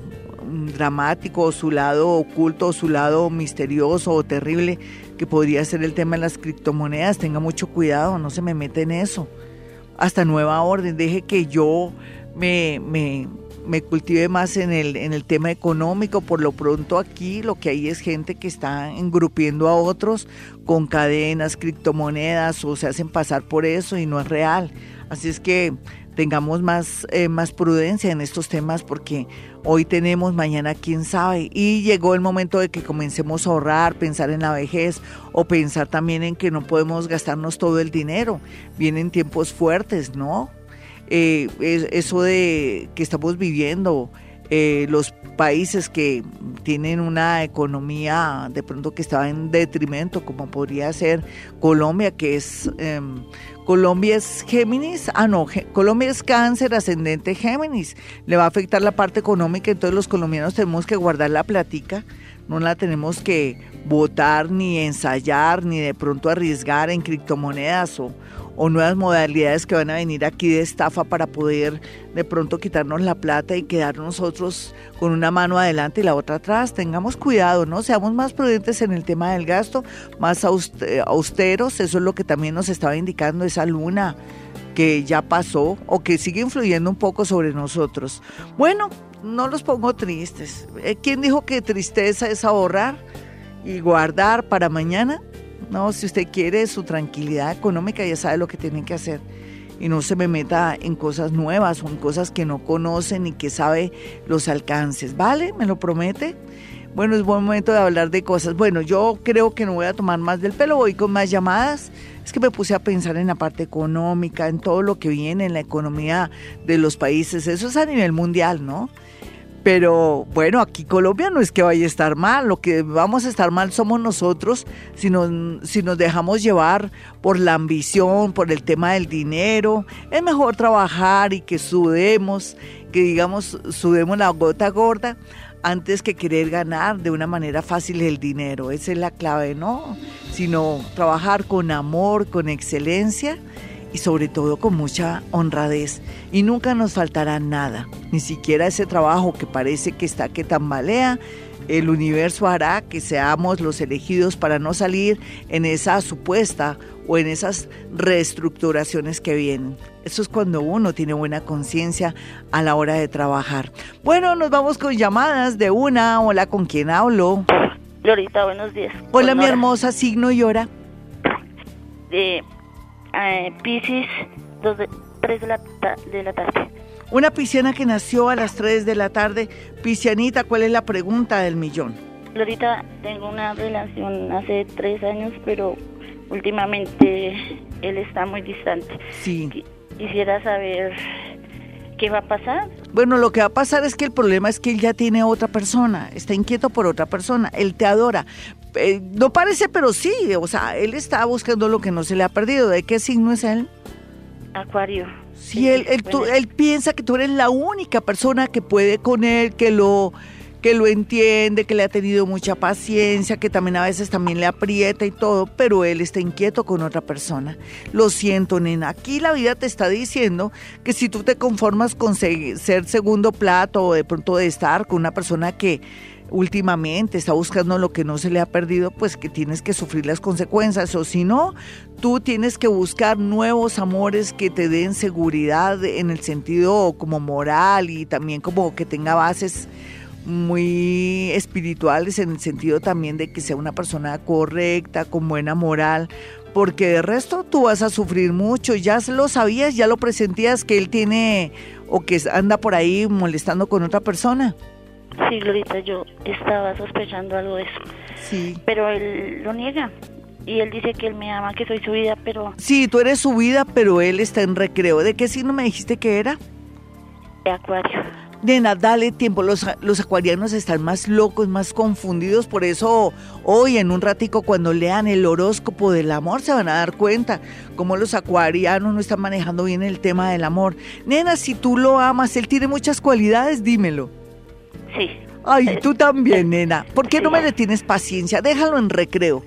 dramático, su lado oculto, su lado misterioso o terrible, que podría ser el tema de las criptomonedas. Tenga mucho cuidado, no se me mete en eso. Hasta nueva orden, deje que yo me, me, me cultive más en el, en el tema económico. Por lo pronto aquí lo que hay es gente que está engrupiendo a otros con cadenas, criptomonedas o se hacen pasar por eso y no es real. Así es que tengamos más, eh, más prudencia en estos temas porque hoy tenemos, mañana quién sabe. Y llegó el momento de que comencemos a ahorrar, pensar en la vejez o pensar también en que no podemos gastarnos todo el dinero. Vienen tiempos fuertes, ¿no? Eh, eso de que estamos viviendo, eh, los países que tienen una economía de pronto que está en detrimento, como podría ser Colombia, que es... Em, Colombia es Géminis, ah no, Colombia es cáncer ascendente Géminis, le va a afectar la parte económica, entonces los colombianos tenemos que guardar la platica, no la tenemos que votar ni ensayar ni de pronto arriesgar en criptomonedas o, o nuevas modalidades que van a venir aquí de estafa para poder de pronto quitarnos la plata y quedar nosotros con una mano adelante y la otra atrás. Tengamos cuidado, ¿no? Seamos más prudentes en el tema del gasto, más austeros. Eso es lo que también nos estaba indicando esa luna que ya pasó o que sigue influyendo un poco sobre nosotros. Bueno, no los pongo tristes. Eh, ¿Quién dijo que tristeza es ahorrar y guardar para mañana? No, si usted quiere su tranquilidad económica, ya sabe lo que tiene que hacer. Y no se me meta en cosas nuevas o en cosas que no conoce ni que sabe los alcances. ¿Vale? ¿Me lo promete? Bueno, es buen momento de hablar de cosas. Bueno, yo creo que no voy a tomar más del pelo, voy con más llamadas. Es que me puse a pensar en la parte económica, en todo lo que viene en la economía de los países. Eso es a nivel mundial, ¿no? Pero bueno, aquí Colombia no es que vaya a estar mal, lo que vamos a estar mal somos nosotros si nos, si nos dejamos llevar por la ambición, por el tema del dinero. Es mejor trabajar y que sudemos, que digamos, sudemos la gota gorda antes que querer ganar de una manera fácil el dinero. Esa es la clave, ¿no? Sino trabajar con amor, con excelencia y sobre todo con mucha honradez. Y nunca nos faltará nada, ni siquiera ese trabajo que parece que está que tambalea. El universo hará que seamos los elegidos para no salir en esa supuesta o en esas reestructuraciones que vienen. Eso es cuando uno tiene buena conciencia a la hora de trabajar. Bueno, nos vamos con llamadas de una. Hola, ¿con quién hablo? Florita, buenos días. Hola, mi hermosa, signo y hora. De eh, Pisces, 3 de la, de la tarde. Una pisciana que nació a las 3 de la tarde. Piscianita, ¿cuál es la pregunta del millón? Glorita, tengo una relación hace tres años, pero últimamente él está muy distante. Sí. Qui- Quisiera saber qué va a pasar. Bueno, lo que va a pasar es que el problema es que él ya tiene otra persona, está inquieto por otra persona, él te adora. Eh, no parece, pero sí, o sea, él está buscando lo que no se le ha perdido. ¿De qué signo es él? Acuario. Sí, él, él, tú- él piensa que tú eres la única persona que puede con él, que lo, que lo entiende, que le ha tenido mucha paciencia, que también a veces también le aprieta y todo, pero él está inquieto con otra persona. Lo siento, nena. Aquí la vida te está diciendo que si tú te conformas con se- ser segundo plato o de pronto de estar con una persona que últimamente está buscando lo que no se le ha perdido, pues que tienes que sufrir las consecuencias. O si no, tú tienes que buscar nuevos amores que te den seguridad en el sentido como moral y también como que tenga bases muy espirituales en el sentido también de que sea una persona correcta, con buena moral, porque de resto tú vas a sufrir mucho, ya lo sabías, ya lo presentías que él tiene o que anda por ahí molestando con otra persona. Sí, Glorita, yo estaba sospechando algo de eso. Sí. Pero él lo niega. Y él dice que él me ama, que soy su vida, pero Sí, tú eres su vida, pero él está en recreo. ¿De qué signo me dijiste que era? de Acuario. Nena, dale tiempo. Los, los acuarianos están más locos, más confundidos. Por eso hoy, en un ratico, cuando lean el horóscopo del amor, se van a dar cuenta cómo los acuarianos no están manejando bien el tema del amor. Nena, si tú lo amas, él tiene muchas cualidades, dímelo. Sí. Ay, tú también, (laughs) nena. ¿Por qué no me le tienes paciencia? Déjalo en recreo.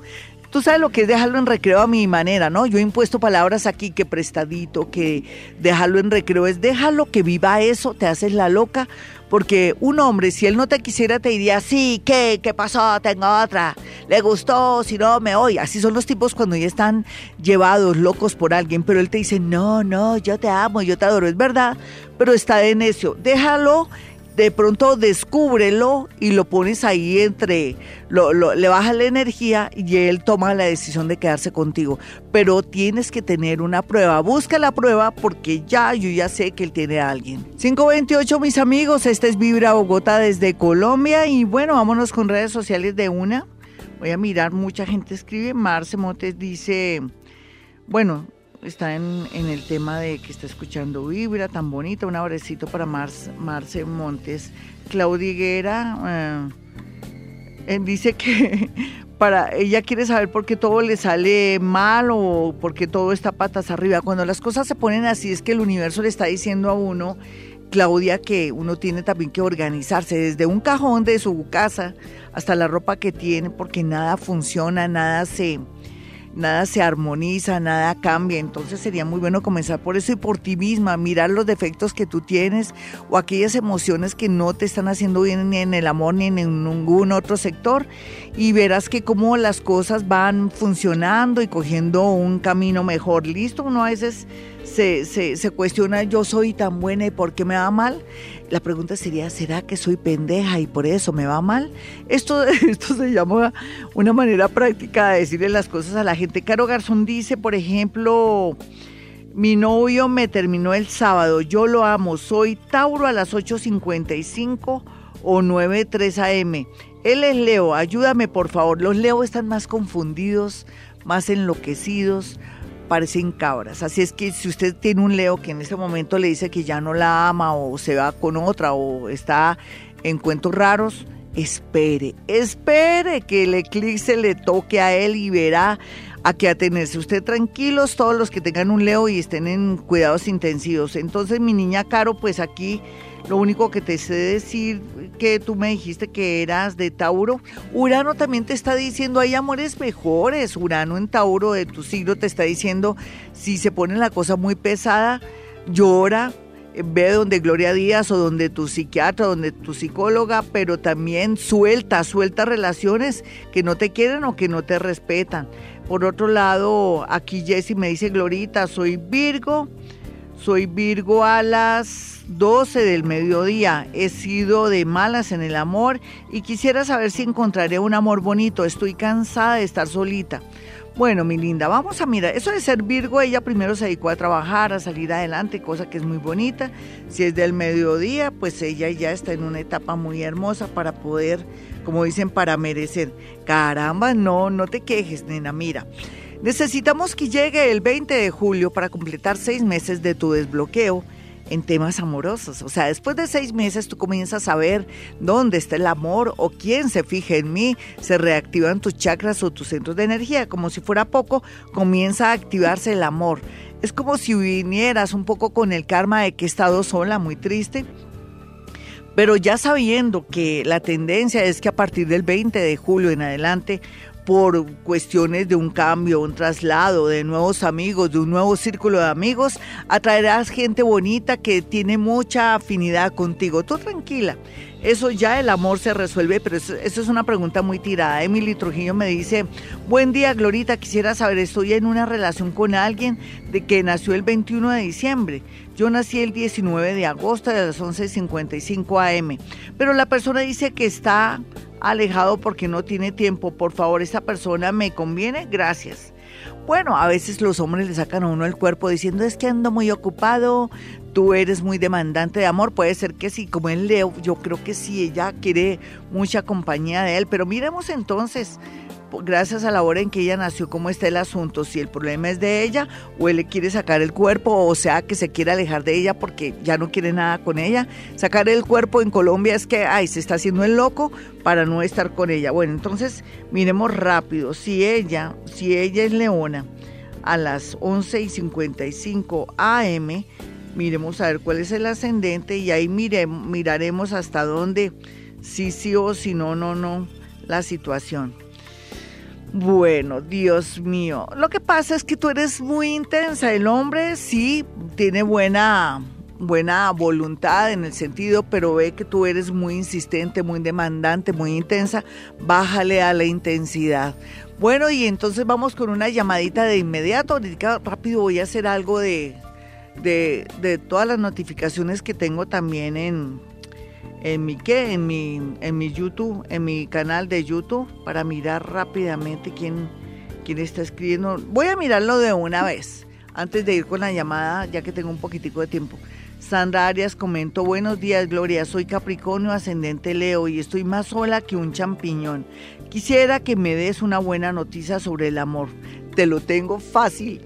Tú sabes lo que es dejarlo en recreo a mi manera, ¿no? Yo he impuesto palabras aquí que prestadito, que dejarlo en recreo es déjalo que viva eso, te haces la loca, porque un hombre, si él no te quisiera, te diría, sí, ¿qué? ¿Qué pasó? Tengo otra. Le gustó, si no, me voy. Así son los tipos cuando ya están llevados, locos por alguien, pero él te dice, no, no, yo te amo, yo te adoro, es verdad, pero está de necio. Déjalo de pronto descúbrelo y lo pones ahí entre, lo, le bajas la energía y él toma la decisión de quedarse contigo. Pero tienes que tener una prueba. Busca la prueba porque ya yo ya sé que él tiene a alguien. 528, mis amigos, este es Vibra Bogotá desde Colombia y bueno, vámonos con redes sociales de una. Voy a mirar, mucha gente escribe. Marce Montes dice, bueno, está en, el tema de que está escuchando Vibra, tan bonita. Un abrecito para Marce, Montes. Claudia Higuera eh, dice que (laughs) para ella quiere saber por qué todo le sale mal o por qué todo está patas arriba. Cuando las cosas se ponen así es que el universo le está diciendo a uno, Claudia, que uno tiene también que organizarse desde un cajón de su casa hasta la ropa que tiene, porque nada funciona, nada se nada se armoniza, nada cambia. Entonces sería muy bueno comenzar por eso y por ti misma, mirar los defectos que tú tienes o aquellas emociones que no te están haciendo bien ni en el amor ni en ningún otro sector y verás que cómo las cosas van funcionando y cogiendo un camino mejor. Listo, uno a veces se, se, se cuestiona, yo soy tan buena y por qué me va mal. La pregunta sería, ¿será que soy pendeja y por eso me va mal? Esto, (laughs) esto se llama una manera práctica de decirle las cosas a la gente. Caro Garzón dice, por ejemplo, mi novio me terminó el sábado, yo lo amo, soy Tauro a las 8.55 o 9.3 am. Él es Leo, ayúdame por favor. Los Leo están más confundidos, más enloquecidos, parecen cabras. Así es que si usted tiene un Leo que en este momento le dice que ya no la ama o se va con otra o está en cuentos raros, espere, espere que el eclipse le toque a él y verá a qué atenerse. Usted tranquilos, todos los que tengan un Leo y estén en cuidados intensivos. Entonces, mi niña Caro, pues aquí lo único que te sé decir que tú me dijiste que eras de Tauro. Urano también te está diciendo hay amores mejores. Urano en Tauro de tu siglo te está diciendo si se pone la cosa muy pesada, llora, ve donde Gloria Díaz o donde tu psiquiatra, donde tu psicóloga, pero también suelta, suelta relaciones que no te quieren o que no te respetan. Por otro lado, aquí Jessy me dice, Glorita, soy Virgo, soy Virgo a las 12 del mediodía. He sido de malas en el amor y quisiera saber si encontraré un amor bonito. Estoy cansada de estar solita. Bueno, mi linda, vamos a mirar. Eso de ser Virgo, ella primero se dedicó a trabajar, a salir adelante, cosa que es muy bonita. Si es del mediodía, pues ella ya está en una etapa muy hermosa para poder como dicen, para merecer. Caramba, no, no te quejes, nena, mira. Necesitamos que llegue el 20 de julio para completar seis meses de tu desbloqueo en temas amorosos. O sea, después de seis meses tú comienzas a ver dónde está el amor o quién se fija en mí, se reactivan tus chakras o tus centros de energía. Como si fuera poco, comienza a activarse el amor. Es como si vinieras un poco con el karma de que he estado sola, muy triste. Pero ya sabiendo que la tendencia es que a partir del 20 de julio en adelante por cuestiones de un cambio, un traslado, de nuevos amigos, de un nuevo círculo de amigos, atraerás gente bonita que tiene mucha afinidad contigo. Tú tranquila, eso ya el amor se resuelve, pero eso, es una pregunta muy tirada. Emily Trujillo me dice, buen día Glorita, quisiera saber, estoy en una relación con alguien de que nació el 21 de diciembre. Yo nací el 19 de agosto de las 11.55 am, pero la persona dice que está alejado porque no tiene tiempo. Por favor, esta persona me conviene, gracias. Bueno, a veces los hombres le sacan a uno el cuerpo diciendo es que ando muy ocupado, tú eres muy demandante de amor. Puede ser que sí, como él Leo, yo creo que sí, ella quiere mucha compañía de él. Pero miremos entonces, gracias a la hora en que ella nació, cómo está el asunto, si el problema es de ella o él le quiere sacar el cuerpo, o sea, que se quiere alejar de ella porque ya no quiere nada con ella. Sacar el cuerpo en Colombia es que, ay, se está haciendo el loco para no estar con ella. Bueno, entonces miremos rápido, si ella, si ella es leona a las 11 y 55 am, miremos a ver cuál es el ascendente y ahí miraremos hasta dónde sí, sí o si no, no, no, la situación. Bueno, Dios mío. Lo que pasa es que tú eres muy intensa. El hombre sí tiene buena, buena voluntad en el sentido, pero ve que tú eres muy insistente, muy demandante, muy intensa. Bájale a la intensidad. Bueno, y entonces vamos con una llamadita de inmediato. Ahorita rápido voy a hacer algo de, de, de todas las notificaciones que tengo también en, en mi qué, en mi, en mi YouTube, en mi canal de YouTube, para mirar rápidamente quién, quién está escribiendo. Voy a mirarlo de una vez, antes de ir con la llamada, ya que tengo un poquitico de tiempo. Sandra Arias comentó, buenos días Gloria, soy Capricornio ascendente Leo y estoy más sola que un champiñón. Quisiera que me des una buena noticia sobre el amor. Te lo tengo fácil.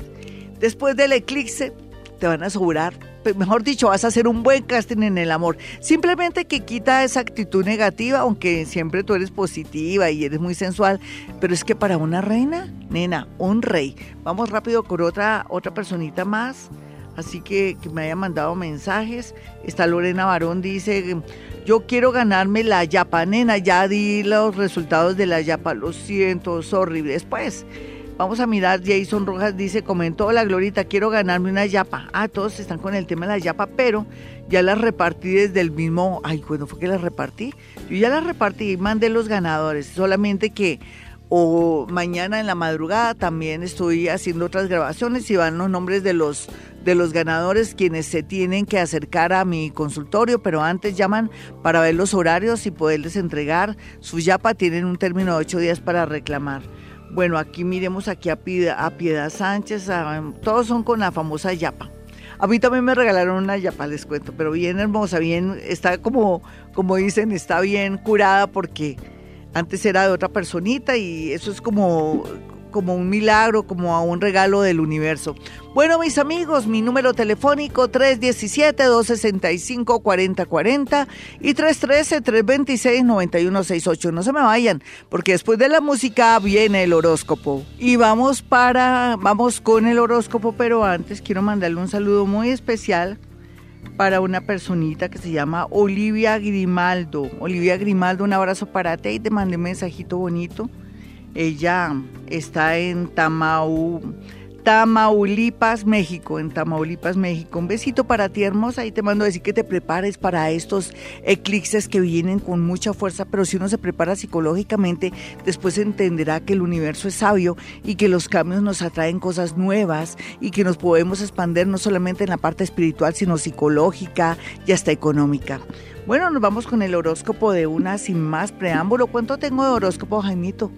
Después del eclipse te van a pues, mejor dicho, vas a hacer un buen casting en el amor. Simplemente que quita esa actitud negativa, aunque siempre tú eres positiva y eres muy sensual, pero es que para una reina, nena, un rey. Vamos rápido con otra, otra personita más. Así que, que me haya mandado mensajes. Está Lorena Barón, dice, yo quiero ganarme la yapa, nena, ya di los resultados de la yapa, lo siento, sorry. Después, Vamos a mirar, Jason Rojas dice, comentó la Glorita, quiero ganarme una yapa. Ah, todos están con el tema de la yapa, pero ya las repartí desde el mismo, ay, ¿cuándo fue que las repartí? Yo ya las repartí y mandé los ganadores, solamente que o mañana en la madrugada también estoy haciendo otras grabaciones y van los nombres de los de los ganadores quienes se tienen que acercar a mi consultorio, pero antes llaman para ver los horarios y poderles entregar su yapa. Tienen un término de ocho días para reclamar. Bueno, aquí miremos aquí a Piedad, a Piedad Sánchez, todos son con la famosa yapa. A mí también me regalaron una yapa, les cuento, pero bien hermosa, bien, está como, como dicen, está bien curada porque antes era de otra personita y eso es como, como un milagro, como a un regalo del universo. Bueno, mis amigos, mi número telefónico 317-265-4040 y 313-326-9168. No se me vayan, porque después de la música viene el horóscopo. Y vamos para, vamos con el horóscopo, pero antes quiero mandarle un saludo muy especial para una personita que se llama Olivia Grimaldo. Olivia Grimaldo, un abrazo para ti y te mandé un mensajito bonito. Ella está en Tamau Tamaulipas, México, en Tamaulipas, México. Un besito para ti, hermosa, y te mando a decir que te prepares para estos eclipses que vienen con mucha fuerza, pero si uno se prepara psicológicamente, después entenderá que el universo es sabio y que los cambios nos atraen cosas nuevas y que nos podemos expandir no solamente en la parte espiritual, sino psicológica y hasta económica. Bueno, nos vamos con el horóscopo de una sin más preámbulo. ¿Cuánto tengo de horóscopo, Jaimito?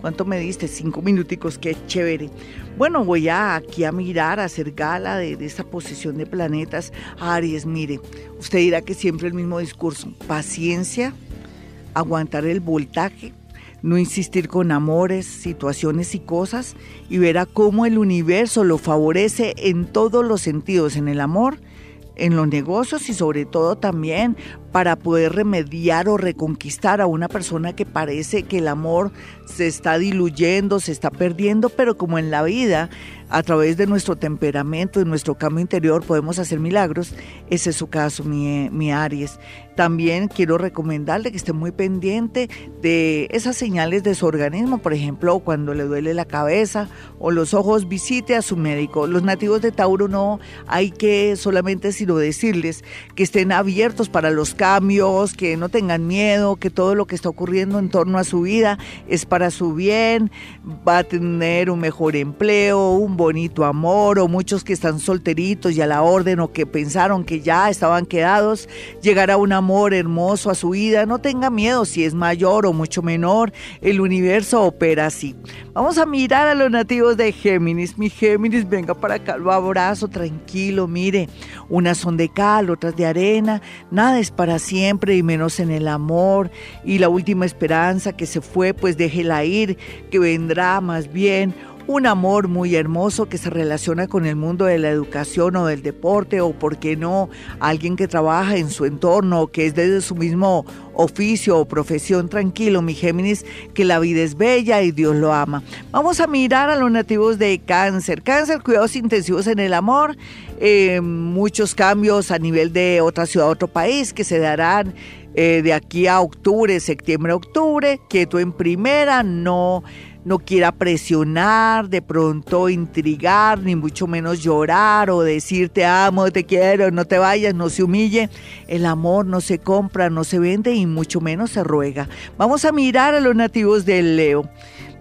¿Cuánto me diste? Cinco minuticos, qué chévere. Bueno, voy a, aquí a mirar, a hacer gala de, de esta posición de planetas. Aries, mire, usted dirá que siempre el mismo discurso. Paciencia, aguantar el voltaje, no insistir con amores, situaciones y cosas y verá cómo el universo lo favorece en todos los sentidos, en el amor, en los negocios y sobre todo también para poder remediar o reconquistar a una persona que parece que el amor se está diluyendo, se está perdiendo, pero como en la vida, a través de nuestro temperamento, de nuestro cambio interior, podemos hacer milagros, ese es su caso, mi, mi Aries. También quiero recomendarle que esté muy pendiente de esas señales de su organismo, por ejemplo, cuando le duele la cabeza o los ojos, visite a su médico. Los nativos de Tauro no hay que solamente sino decirles que estén abiertos para los cambios, que no tengan miedo, que todo lo que está ocurriendo en torno a su vida es para su bien, va a tener un mejor empleo, un bonito amor, o muchos que están solteritos y a la orden o que pensaron que ya estaban quedados, llegará un amor hermoso a su vida, no tenga miedo si es mayor o mucho menor, el universo opera así. Vamos a mirar a los nativos de Géminis, mi Géminis, venga para acá, lo abrazo tranquilo, mire, unas son de cal, otras de arena, nada es para siempre y menos en el amor. Y la última esperanza que se fue, pues déjela ir, que vendrá más bien un amor muy hermoso que se relaciona con el mundo de la educación o del deporte o, por qué no, alguien que trabaja en su entorno, que es desde su mismo oficio o profesión tranquilo, mi Géminis, que la vida es bella y Dios lo ama. Vamos a mirar a los nativos de cáncer. Cáncer, cuidados intensivos en el amor, eh, muchos cambios a nivel de otra ciudad, otro país que se darán eh, de aquí a octubre, septiembre, octubre, quieto en primera, no no quiera presionar, de pronto intrigar, ni mucho menos llorar o decir te amo, te quiero, no te vayas, no se humille. El amor no se compra, no se vende y mucho menos se ruega. Vamos a mirar a los nativos del Leo.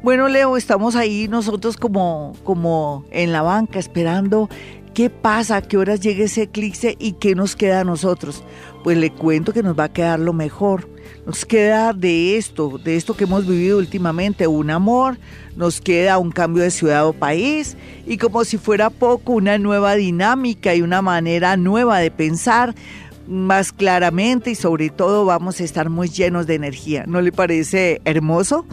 Bueno, Leo, estamos ahí nosotros como, como en la banca esperando qué pasa, qué horas llegue ese eclipse y qué nos queda a nosotros. Pues le cuento que nos va a quedar lo mejor nos queda de esto, de esto que hemos vivido últimamente, un amor, nos queda un cambio de ciudad o país y como si fuera poco, una nueva dinámica y una manera nueva de pensar más claramente y sobre todo vamos a estar muy llenos de energía. ¿No le parece hermoso?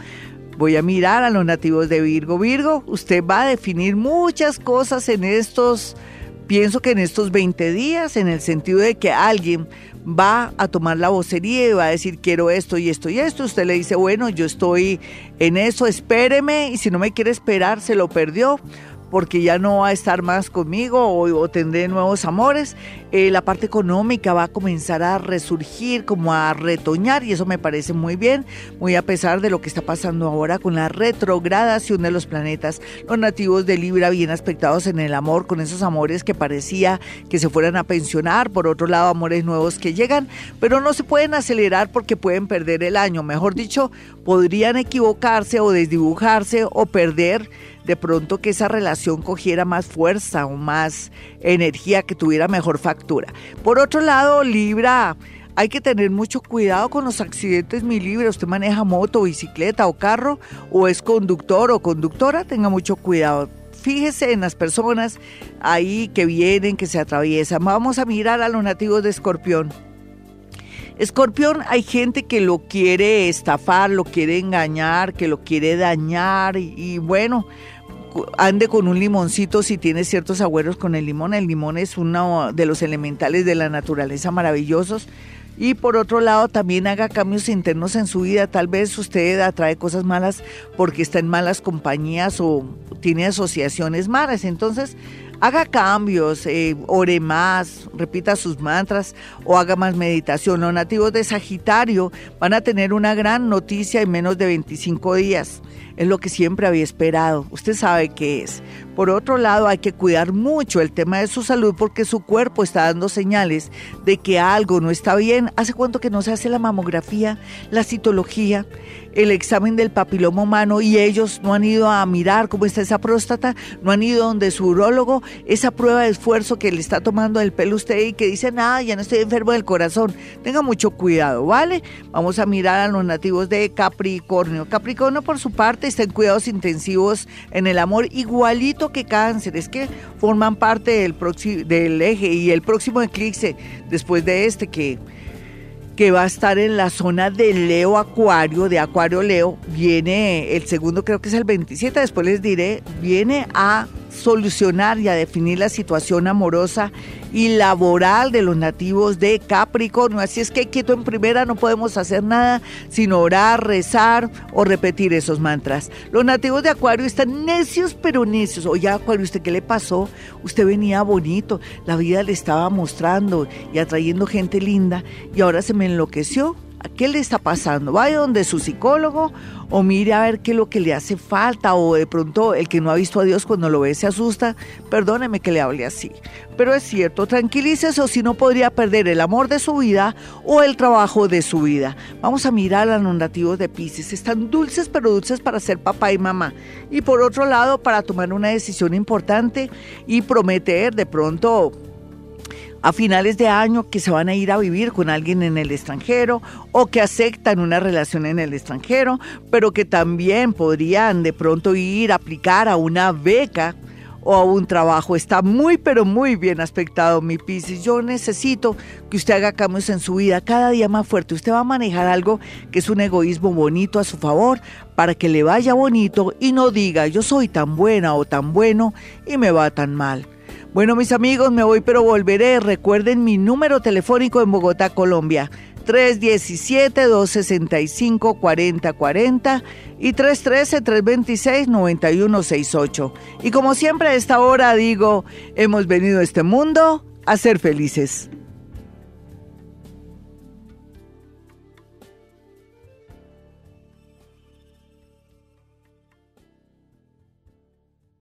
Voy a mirar a los nativos de Virgo. Virgo, usted va a definir muchas cosas en estos, pienso que en estos 20 días, en el sentido de que alguien va a tomar la vocería y va a decir quiero esto y esto y esto. Usted le dice, bueno, yo estoy en eso, espéreme y si no me quiere esperar, se lo perdió porque ya no va a estar más conmigo o, tendré nuevos amores. Eh, la parte económica va a comenzar a resurgir, como a retoñar, y eso me parece muy bien, muy a pesar de lo que está pasando ahora con la retrogradación de los planetas. Los nativos de Libra bien aspectados en el amor, con esos amores que parecía que se fueran a pensionar, por otro lado, amores nuevos que llegan, pero no se pueden acelerar porque pueden perder el año. Mejor dicho, podrían equivocarse o desdibujarse o perder de pronto que esa relación cogiera más fuerza o más energía, que tuviera mejor Por otro lado, Libra, hay que tener mucho cuidado con los accidentes, mi Libra. Usted maneja moto, bicicleta o carro, o es conductor o conductora, tenga mucho cuidado. Fíjese en las personas ahí que vienen, que se atraviesan. Vamos a mirar a los nativos de Escorpión. Escorpión, hay gente que lo quiere estafar, lo quiere engañar, que lo quiere dañar y bueno, ande con un limoncito si tiene ciertos agüeros con el limón. El limón es uno de los elementales de la naturaleza maravillosos. Y por otro lado, también haga cambios internos en su vida. Tal vez usted atrae cosas malas porque está en malas compañías o tiene asociaciones malas. Entonces, haga cambios, eh, ore más, repita sus mantras o haga más meditación. Los nativos de Sagitario van a tener una gran noticia en menos de 25 días es lo que siempre había esperado. Usted sabe qué es. Por otro lado, hay que cuidar mucho el tema de su salud porque su cuerpo está dando señales de que algo no está bien. ¿Hace cuánto que no se hace la mamografía, la citología? El examen del papiloma humano y ellos no han ido a mirar cómo está esa próstata, no han ido donde su urólogo, esa prueba de esfuerzo que le está tomando el pelo usted y que dice, nada, ya no estoy enfermo del corazón. Tenga mucho cuidado, ¿vale? Vamos a mirar a los nativos de Capricornio. Capricornio, por su parte, está en cuidados intensivos en el amor, igualito que cáncer. Es que forman parte del, del eje y el próximo eclipse, después de este que que va a estar en la zona de Leo Acuario, de Acuario Leo. Viene el segundo, creo que es el 27, después les diré, viene a solucionar y a definir la situación amorosa y laboral de los nativos de Capricornio. Así es que quieto en primera no podemos hacer nada sino orar, rezar o repetir esos mantras. Los nativos de Acuario están necios pero necios. Oye Acuario, ¿usted qué le pasó? Usted venía bonito, la vida le estaba mostrando y atrayendo gente linda y ahora se me enloqueció. ¿Qué le está pasando? Vaya donde su psicólogo o mire a ver qué es lo que le hace falta o de pronto el que no ha visto a Dios cuando lo ve se asusta. Perdóneme que le hable así. Pero es cierto, tranquilícese o si no podría perder el amor de su vida o el trabajo de su vida. Vamos a mirar a los nativos de Pisces. Están dulces pero dulces para ser papá y mamá. Y por otro lado, para tomar una decisión importante y prometer de pronto a finales de año que se van a ir a vivir con alguien en el extranjero o que aceptan una relación en el extranjero, pero que también podrían de pronto ir a aplicar a una beca o a un trabajo. Está muy, pero muy bien aspectado, mi Piscis. Yo necesito que usted haga cambios en su vida cada día más fuerte. Usted va a manejar algo que es un egoísmo bonito a su favor para que le vaya bonito y no diga yo soy tan buena o tan bueno y me va tan mal. Bueno, mis amigos, me voy pero volveré. Recuerden mi número telefónico en Bogotá, Colombia. 317-265-4040 y 313-326-9168. Y como siempre a esta hora digo, hemos venido a este mundo a ser felices.